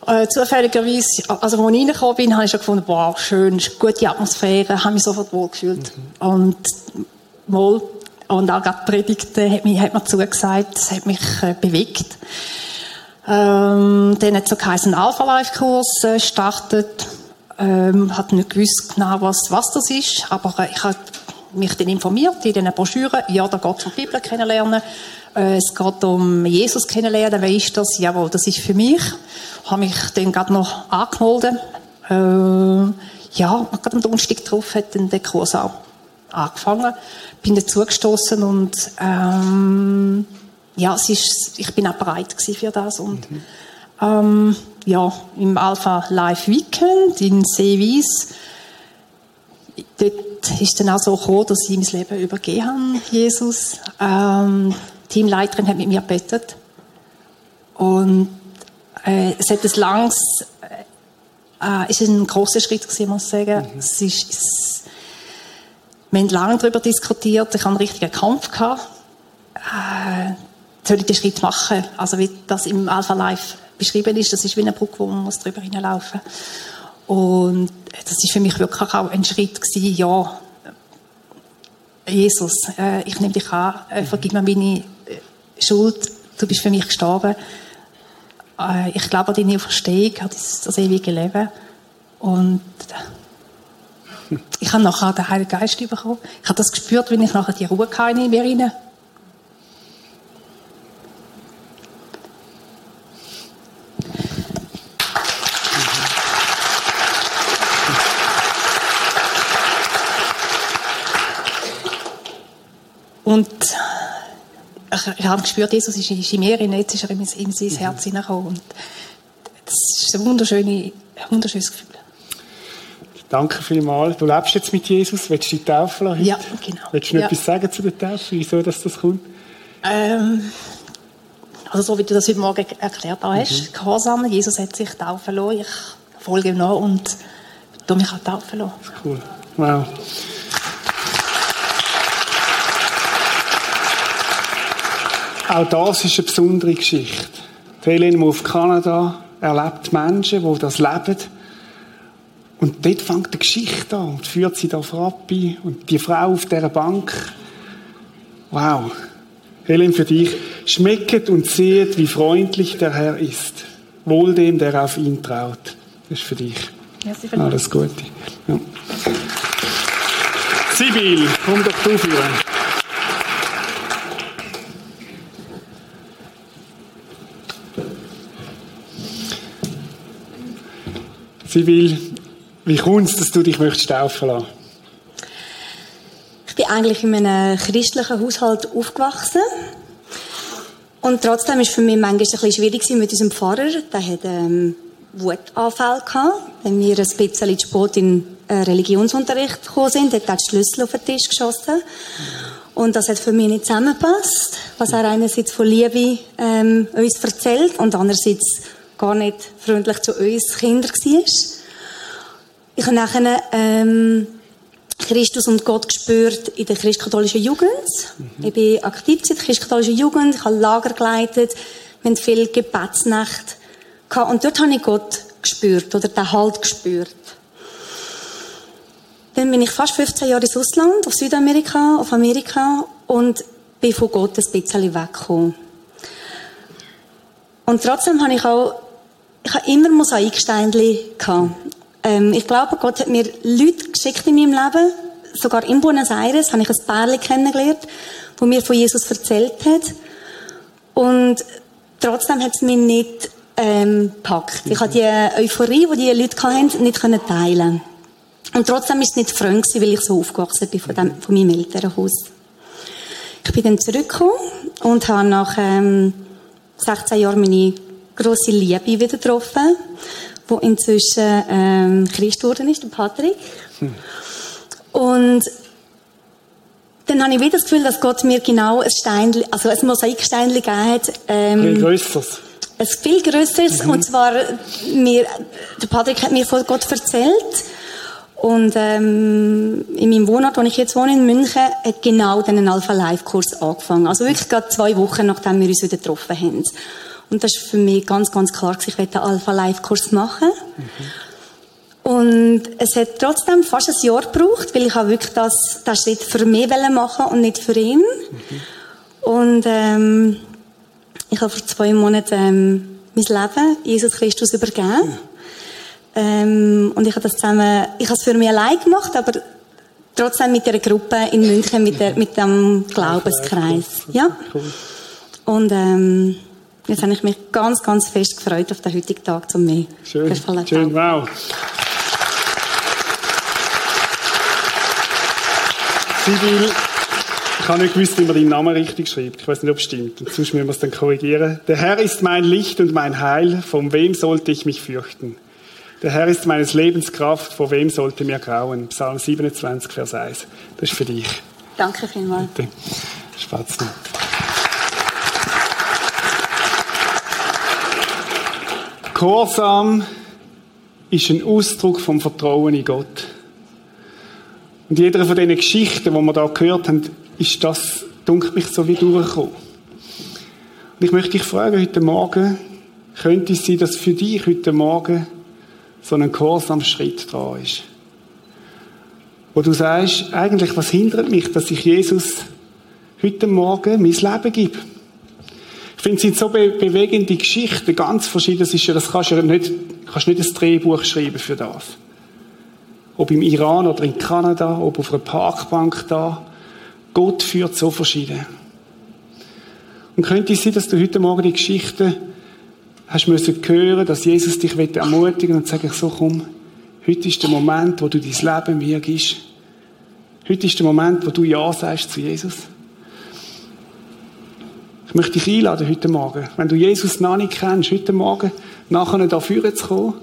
Äh, zufälligerweise, also als ich reingekommen bin, habe ich schon gefunden, wow, schön, gute Atmosphäre, habe mich sofort wohl gefühlt. Mhm. Und wohl, und auch gerade die Predigten hat, mich, hat mir zugesagt, das hat mich äh, bewegt. Ähm, dann hat so geheißen Alpha-Life-Kurs äh, gestartet. Ähm, hat nicht gewusst genau, was, was das ist, aber äh, ich habe mich dann informiert in den Broschüren. Ja, da geht es um die Bibel kennenlernen. Äh, es geht um Jesus kennenlernen. Wer ist das? Jawohl, das ist für mich. Habe mich dann gerade noch angemeldet. Äh, ja, gerade am Donnerstag drauf hat dann der Kurs auch angefangen. Bin dazugestoßen und ähm, ja, es ist, ich bin auch bereit für das und mhm. ähm, ja, im Alpha Live Weekend in Seewies dort ist dann auch so gekommen, dass ich mein Leben übergeben habe, Jesus. Ähm, die Teamleiterin hat mit mir gebetet. Und äh, es hat ein langes, äh, ist ein großer Schritt gewesen, muss ich sagen. Mhm. Es ist, es, wir haben lange darüber diskutiert. Ich hatte einen richtigen Kampf gehabt. Äh, soll ich den Schritt machen? Also wie das im Alpha Life beschrieben ist, das ist wie eine Brücke, wo man muss drüber hinlaufen muss. Und das ist für mich wirklich auch ein Schritt gewesen, ja, Jesus, äh, ich nehme dich an, äh, vergib mir meine äh, Schuld, du bist für mich gestorben. Ich glaube an deine Verstehung, an das, das ewige Leben. Und ich habe nachher den Heiligen Geist bekommen. Ich habe das gespürt, wenn ich nachher die Ruhe in mir rein. Und ich, habe gespürt, Jesus ist, ist in mir, jetzt ist er in, in sein Herz hineingekommen. Und das ist ein, wunderschöne, ein wunderschönes Gefühl. Danke vielmals. Du lebst jetzt mit Jesus, willst du dich taufen lassen? Ja, genau. Willst du noch Ja. etwas sagen zu der Taufe, wieso dass das kommt? Ähm, also so wie du das heute Morgen erklärt hast, Gehorsam, Jesus hat sich taufen lassen, ich folge ihm nach und tu mich auch taufen lassen. Cool. Wow. Auch das ist eine besondere Geschichte. Die Helen muss auf Kanada, erlebt Menschen, die das leben. Und dort fängt die Geschichte an und führt sie da Frappi und die Frau auf dieser Bank. Wow. Helen, für dich. Schmecket und sehet, wie freundlich der Herr ist. Wohl dem, der auf ihn traut. Das ist für dich. Merci vielmals. Alles Gute. Ja. Sibyl, komm doch du führen. Sibyl, wie kommt es, dass du dich möchtest taufen lassen? Ich bin eigentlich in einem christlichen Haushalt aufgewachsen. Und trotzdem es für mich manchmal ein schwierig mit unserem Pfarrer. Der hat ähm, Wutanfall gehabt. Wenn wir ein bisschen zu spät in äh, Religionsunterricht gekommen sind, hat er die Schlüssel auf den Tisch geschossen. Und das hat für mich nicht zusammengepasst, was er einerseits von Liebe ähm, uns erzählt und andererseits gar nicht freundlich zu uns Kindern war. Ich habe nachher ähm, Christus und Gott gespürt in der christkatholischen Jugend. Ich bin aktiv in der christkatholischen Jugend, ich habe Lager geleitet, wir haben viel Gebetsnacht gehabt. und dort habe ich Gott gespürt oder den Halt gespürt. Dann bin ich fast 15 Jahre ins Ausland, auf Südamerika, auf Amerika und bin von Gott ein bisschen weggekommen. Und trotzdem habe ich auch, ich habe immer Mosaiksteinchen gehabt. Ähm, ich glaube, Gott hat mir Leute geschickt in meinem Leben. Sogar in Buenos Aires habe ich ein Pärchen kennengelernt, wo mir von Jesus erzählt hat. Und trotzdem hat es mich nicht ähm, gepackt. Ich habe die Euphorie, die die Leute hatten, nicht teilen. Und trotzdem ist es nicht gewesen, weil ich so aufgewachsen bin von, dem, von meinem Elternhaus. Ich bin dann zurückgekommen und habe nach ähm, 16 Jahren meine grosse Liebe wieder getroffen, wo inzwischen ähm, Christ geworden ist, der Patrick. Und dann habe ich wieder das Gefühl, dass Gott mir genau ein Stein, also ein Mosaikstein gegeben hat. Ähm, grösseres. ein viel grösseres. Und zwar, mir, der Patrick hat mir von Gott erzählt. Und ähm, in meinem Wohnort, wo ich jetzt wohne, in München, hat genau dann ein Alpha-Life-Kurs angefangen. Also wirklich gerade zwei Wochen, nachdem wir uns wieder getroffen haben. Und das war für mich ganz, ganz klar, ich wollte einen Alpha-Life-Kurs machen. Und es hat trotzdem fast ein Jahr gebraucht, weil ich wirklich das, das Schritt für mich machen und nicht für ihn. Und ähm, ich habe vor zwei Monaten ähm, mein Leben Jesus Christus übergeben. Ähm, und ich habe das zusammen, ich habe es für mich allein gemacht, aber trotzdem mit der Gruppe in München, mit, der, mit dem Glaubenskreis. Ja. Und ähm, jetzt habe ich mich ganz, ganz fest gefreut auf den heutigen Tag, um mich Schön, befallen schön, wow. Sibyl, ich habe nicht gewusst, wie man deinen Namen richtig schreibt. Ich weiß nicht, ob es stimmt. Und sonst müssen wir es dann korrigieren. Der Herr ist mein Licht und mein Heil. Von wem sollte ich mich fürchten? Der Herr ist meines Lebens Kraft. Vor wem sollte mir grauen? Psalm 27, Vers 1. Das ist für dich. Danke vielmals. Bitte. Spatzen. Gehorsam ist ein Ausdruck vom Vertrauen in Gott. Und jeder von diesen Geschichten, die wir da gehört haben, ist das, dunkelt mich so wie durchgekommen. Und ich möchte dich fragen, heute Morgen, könnte es sein, dass für dich heute Morgen so ein Gehorsamschritt dran ist? Wo du sagst, eigentlich, was hindert mich, dass ich Jesus heute Morgen mein Leben gebe? Finde, es sind so be bewegende Geschichten, ganz verschieden. Das, ist ja, das kannst du ja nicht, kannst nicht ein Drehbuch schreiben für das. Ob im Iran oder in Kanada, ob auf einer Parkbank da. Gott führt so verschieden. Und könnte es sein, dass du heute Morgen die Geschichte hast müssen hören, dass Jesus dich ermutigen und sagen, so komm, heute ist der Moment, wo du dein Leben mir gibst. Heute ist der Moment, wo du Ja sagst zu Jesus. Ich möchte dich einladen heute Morgen, wenn du Jesus noch nicht kennst, heute Morgen nachher da vorne zu kommen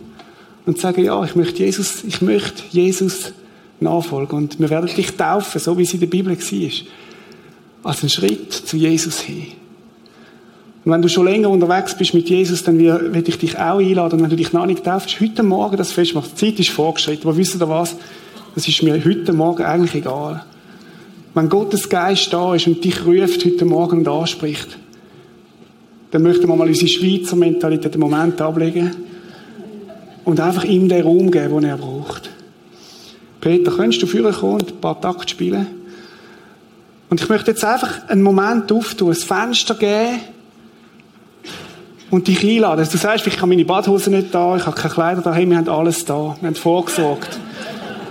und zu sagen, ja, ich möchte Jesus, ich möchte Jesus nachfolgen. Und wir werden dich taufen, so wie es in der Bibel war. Als ein Schritt zu Jesus hin. Und wenn du schon länger unterwegs bist mit Jesus, dann will ich dich auch einladen. Wenn du dich noch nicht taufst, heute Morgen das Fest macht. Die Zeit ist vorgeschritten. Aber wisst ihr was? Das ist mir heute Morgen eigentlich egal. Wenn Gottes Geist da ist und dich ruft heute Morgen und anspricht, dann möchten wir mal unsere Schweizer Mentalität im Moment ablegen und einfach ihm den Raum geben, den er braucht. Peter, könntest du vorher kommen und ein paar Takte spielen? Und ich möchte jetzt einfach einen Moment auftun, ein Fenster geben und dich einladen. Du sagst, ich habe meine Badhose nicht da, ich habe keine Kleider da, hey, wir haben alles da, wir haben vorgesorgt.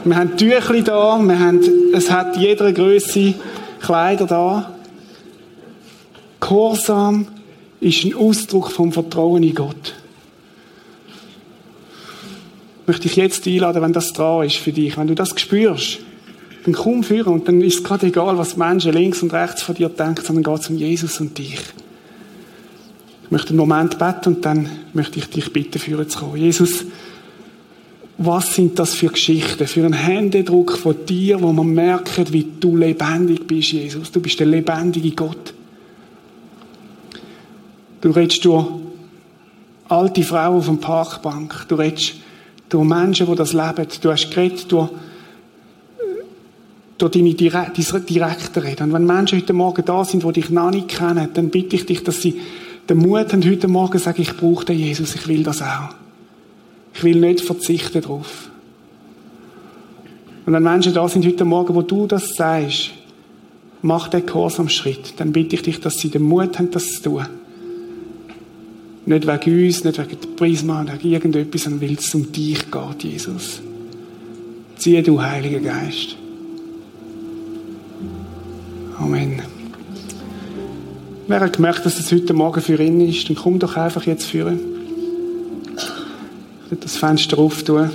Wir haben Tüchli da, wir haben, es hat jeder Größe Kleider da. Gehorsam ist ein Ausdruck vom Vertrauen in Gott. Ich möchte dich jetzt einladen, wenn das dran ist für dich, wenn du das spürst, dann komm führen und dann ist es gerade egal, was Menschen links und rechts von dir denken, sondern geht um Jesus und dich. Ich möchte einen Moment beten und dann möchte ich dich bitten, führen zu kommen. Jesus, was sind das für Geschichten, für einen Händedruck von dir, wo man merkt, wie du lebendig bist, Jesus. Du bist der lebendige Gott. Du redest durch alte Frauen auf der Parkbank. Du redest durch Menschen, die das leben. Du hast geredet durch, durch deine direkten Reden. Und wenn Menschen heute Morgen da sind, die dich noch nicht kennen, dann bitte ich dich, dass sie den Mut haben, heute Morgen zu sagen, ich brauche den Jesus, ich will das auch. Ich will nicht verzichten darauf. Und wenn Menschen da sind heute Morgen, wo du das sagst, mach den Schritt, dann bitte ich dich, dass sie den Mut haben, das zu tun. Nicht wegen uns, nicht wegen der Prisma, wegen irgendetwas, sondern weil es um dich geht, Jesus. Ziehe du, Heiliger Geist. Amen. Wer hat gemerkt, dass es heute Morgen für ihn ist, dann komm doch einfach jetzt führen. Ich das Fenster auftun.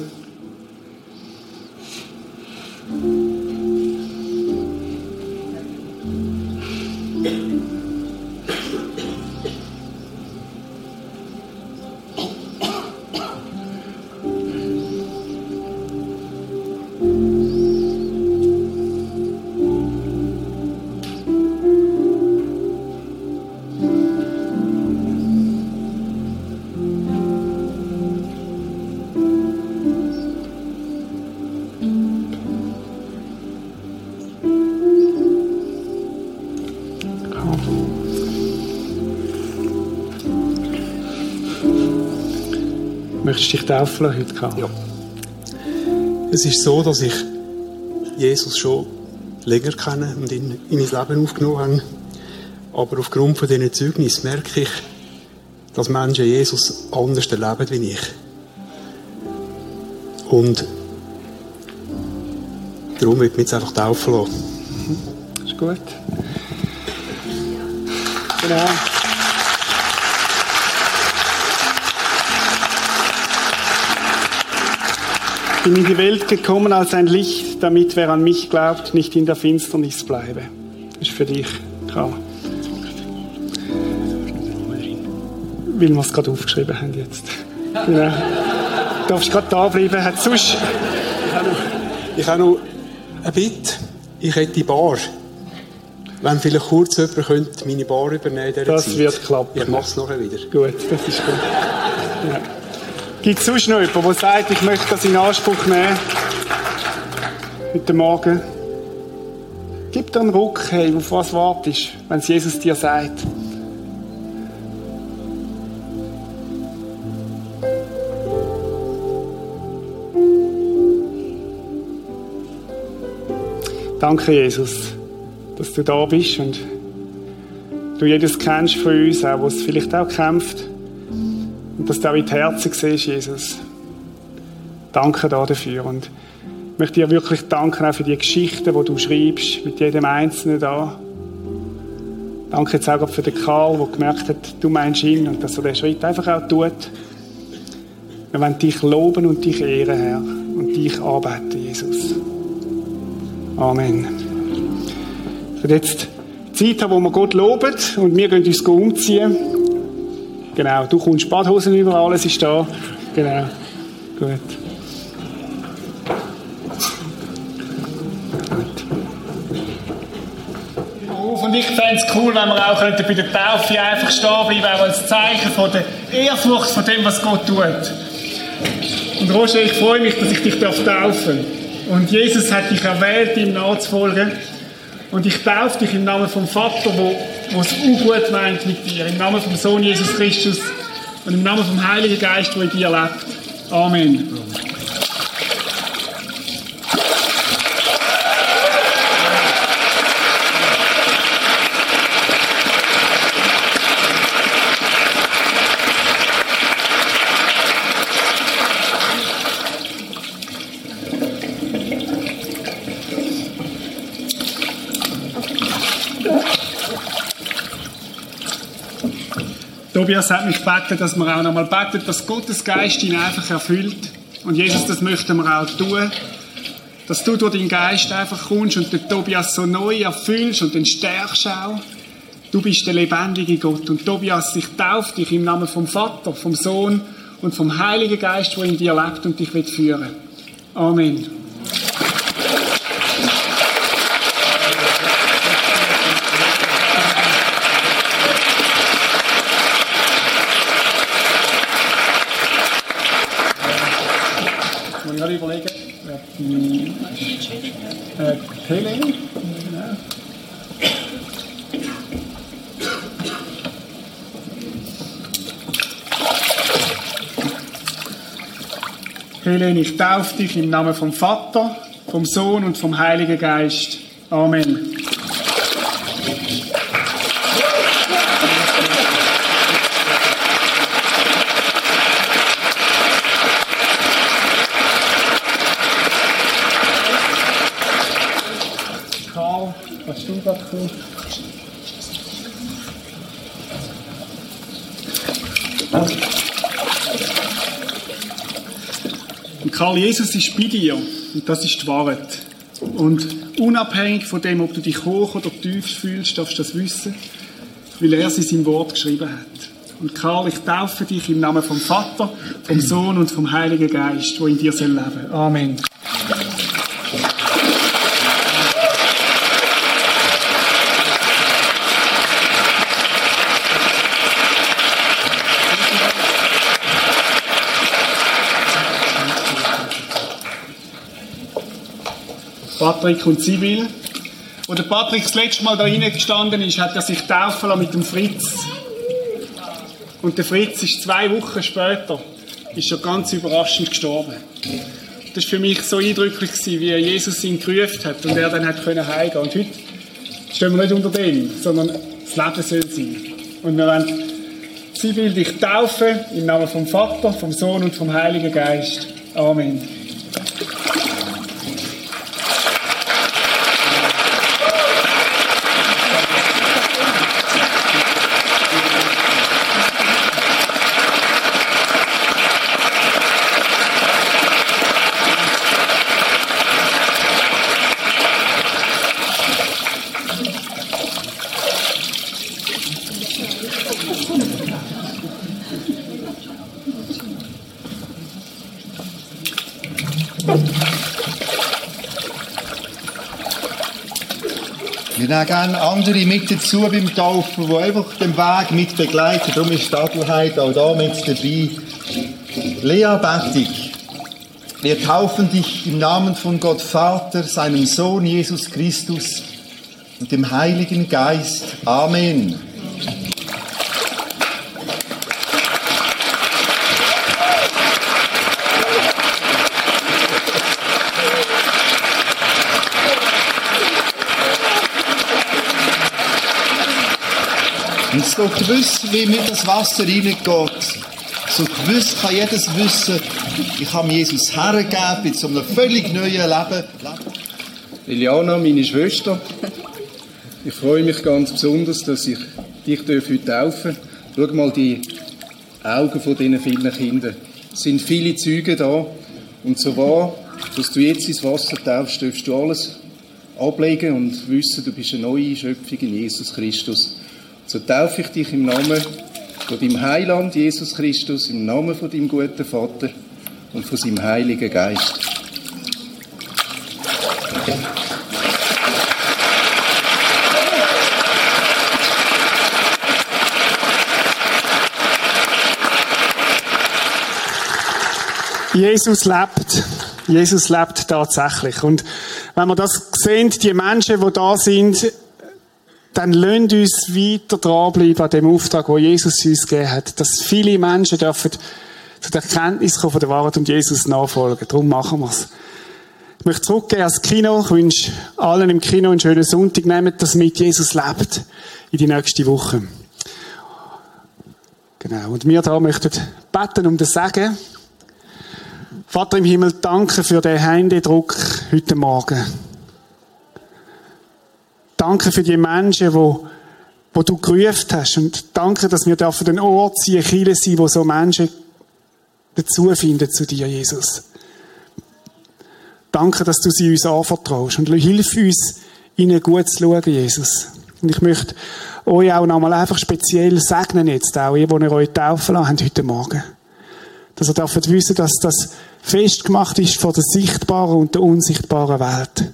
Möchtest du dich taufen heute, Karl? Ja. Es ist so, dass ich Jesus schon länger kenne und ihn in mein Leben aufgenommen habe. Aber aufgrund von diesen Zeugnissen merke ich, dass Menschen Jesus anders erleben wie ich. Und darum wird ich mich jetzt einfach taufen lassen. Das ist gut. Genau. Bin in die Welt gekommen als ein Licht, damit wer an mich glaubt, nicht in der Finsternis bleibe. Das ist für dich, Karl. Weil wir es gerade aufgeschrieben haben jetzt. Ja. Du darfst gerade da bleiben. Hat sonst... Ich habe noch ein Bitte. Ich hätte die Bar. Wenn vielleicht kurz jemand könnte meine Bar übernehmen könnte. Das Zeit. wird klappen. Ich mache es nachher wieder. Gut, das ist gut. Ja. Gibt es sonst noch jemanden, der sagt, ich möchte das in Anspruch nehmen? Heute Morgen. Gib dir einen Ruck, hey, auf was wartest, wenn es Jesus dir sagt. Danke, Jesus, dass du da bist und du jedes kennst von uns, auch was vielleicht auch kämpft. Dass du auch in die Herzen siehst, Jesus. Danke dafür. Und ich möchte dir wirklich danken auch für die Geschichten, die du schreibst, mit jedem Einzelnen da. Danke jetzt auch für den Karl, der gemerkt hat, du meinst ihn und dass er den Schritt einfach auch tut. Wir wollen dich loben und dich ehren, Herr, und dich arbeiten, Jesus. Amen. Ich jetzt Zeit haben, wo wir Gott loben und wir gehen uns umziehen. Genau, du kommst Badhosen über, alles ist da. Genau, gut. Und ich fände es cool, wenn wir auch bei der Taufe einfach stehen bleiben, als Zeichen von der Ehrfurcht von dem, was Gott tut. Und Roger, ich freue mich, dass ich dich taufen. Und Jesus hat dich erwählt, ihm nachzufolgen. Und ich taufe dich im Namen vom Vater, wo, wo es ungut meint mit dir. Im Namen vom Sohn Jesus Christus und im Namen vom Heiligen Geist, der in dir lebt. Amen. Tobias hat mich gebeten, dass wir auch nochmal beten, dass Gottes Geist ihn einfach erfüllt. Und Jesus, das möchten wir auch tun. Dass du durch deinen Geist einfach kommst und den Tobias so neu erfüllst und den stärkst auch. Du bist der lebendige Gott. Und Tobias, ich taufe dich im Namen vom Vater, vom Sohn und vom Heiligen Geist, der in dir lebt und dich wird führen. Amen. Überlegen, ob äh, Helene, genau. Helene, ich taufe dich im Namen vom Vater, vom Sohn und vom Heiligen Geist. Amen. Und Karl, Jesus ist bei dir. Und das ist die Wahrheit. Und unabhängig von dem, ob du dich hoch oder tief fühlst, darfst du das wissen, weil er es in seinem Wort geschrieben hat. Und Karl, ich taufe dich im Namen vom Vater, vom Sohn und vom Heiligen Geist, wo in dir soll leben. Amen. Patrick und Sibyl. Wo der Patrick das letzte Mal da reingestanden ist, hat er sich taufen lassen mit dem Fritz. Und der Fritz ist zwei Wochen später ist schon ganz überraschend gestorben. Das war für mich so eindrücklich, wie Jesus ihn gerufen hat und er dann hat können heimgehen. Und heute stehen wir nicht unter dem, sondern das Leben soll sein. Und wir wollen Sibyl dich taufen im Namen vom Vater, vom Sohn und vom Heiligen Geist. Amen. Wir nehmen gerne andere mit dazu beim Taufen, die einfach den Weg mit begleiten. Darum ist Stadelheit auch da mit dabei. Lea Bettig, wir taufen dich im Namen von Gott Vater, seinem Sohn Jesus Christus und dem Heiligen Geist. Amen. Und so gewiss, wie mir das Wasser reingeht, so gewiss kann jedes wissen, ich habe Jesus hergegeben in so einem völlig neuen Leben. Liliana, meine Schwester, ich freue mich ganz besonders, dass ich dich heute taufen darf. Schau mal die Augen von diesen vielen Kindern. Es sind viele Züge da. Und so wahr, dass du jetzt ins Wasser taufst, darfst du alles ablegen und wissen, du bist eine neue Schöpfung in Jesus Christus. So taufe ich dich im Namen von deinem Heiland Jesus Christus, im Namen von deinem guten Vater und von seinem Heiligen Geist. Jesus lebt. Jesus lebt tatsächlich. Und wenn wir das sehen, die Menschen, die da sind, dann lasst uns weiter dranbleiben an dem Auftrag, den Jesus uns gegeben hat. Dass viele Menschen dürfen zu der Erkenntnis kommen von der Wahrheit und Jesus nachfolgen. Darum machen wir es. Ich möchte zurückgehen ans Kino. Ich wünsche allen im Kino einen schönen Sonntag. Nehmt das mit. Jesus lebt in die nächste Woche. Genau. Und wir da möchten beten um das Segen. Vater im Himmel, danke für den Händedruck heute Morgen. Danke für die Menschen, wo, wo du gerufen hast. Und danke, dass wir dürfen den Ort ziehen, Chile sein, wo so Menschen dazu finden zu dir, Jesus. Danke, dass du sie uns anvertraust. Und hilf uns, ihnen gut zu schauen, Jesus. Und ich möchte euch auch nochmal einfach speziell segnen jetzt auch, ihr, die ihr euch taufen lassen heute Morgen. Dass ihr dürft wissen, dass das festgemacht ist von der sichtbaren und der unsichtbaren Welt.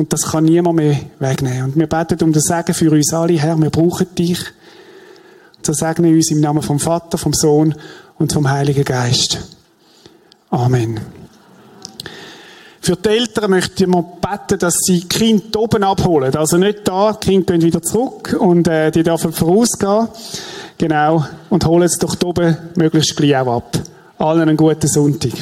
Und das kann niemand mehr wegnehmen. Und wir beten um das Segen für uns alle, Herr, wir brauchen dich. So segne uns im Namen vom Vater, vom Sohn und vom Heiligen Geist. Amen. Für die Eltern möchte ich beten, dass sie die Kinder oben abholen. Also nicht da, die Kinder gehen wieder zurück und äh, die dürfen vorausgehen. Genau. Und holen es doch oben möglichst gleich auch ab. Allen einen guten Sonntag.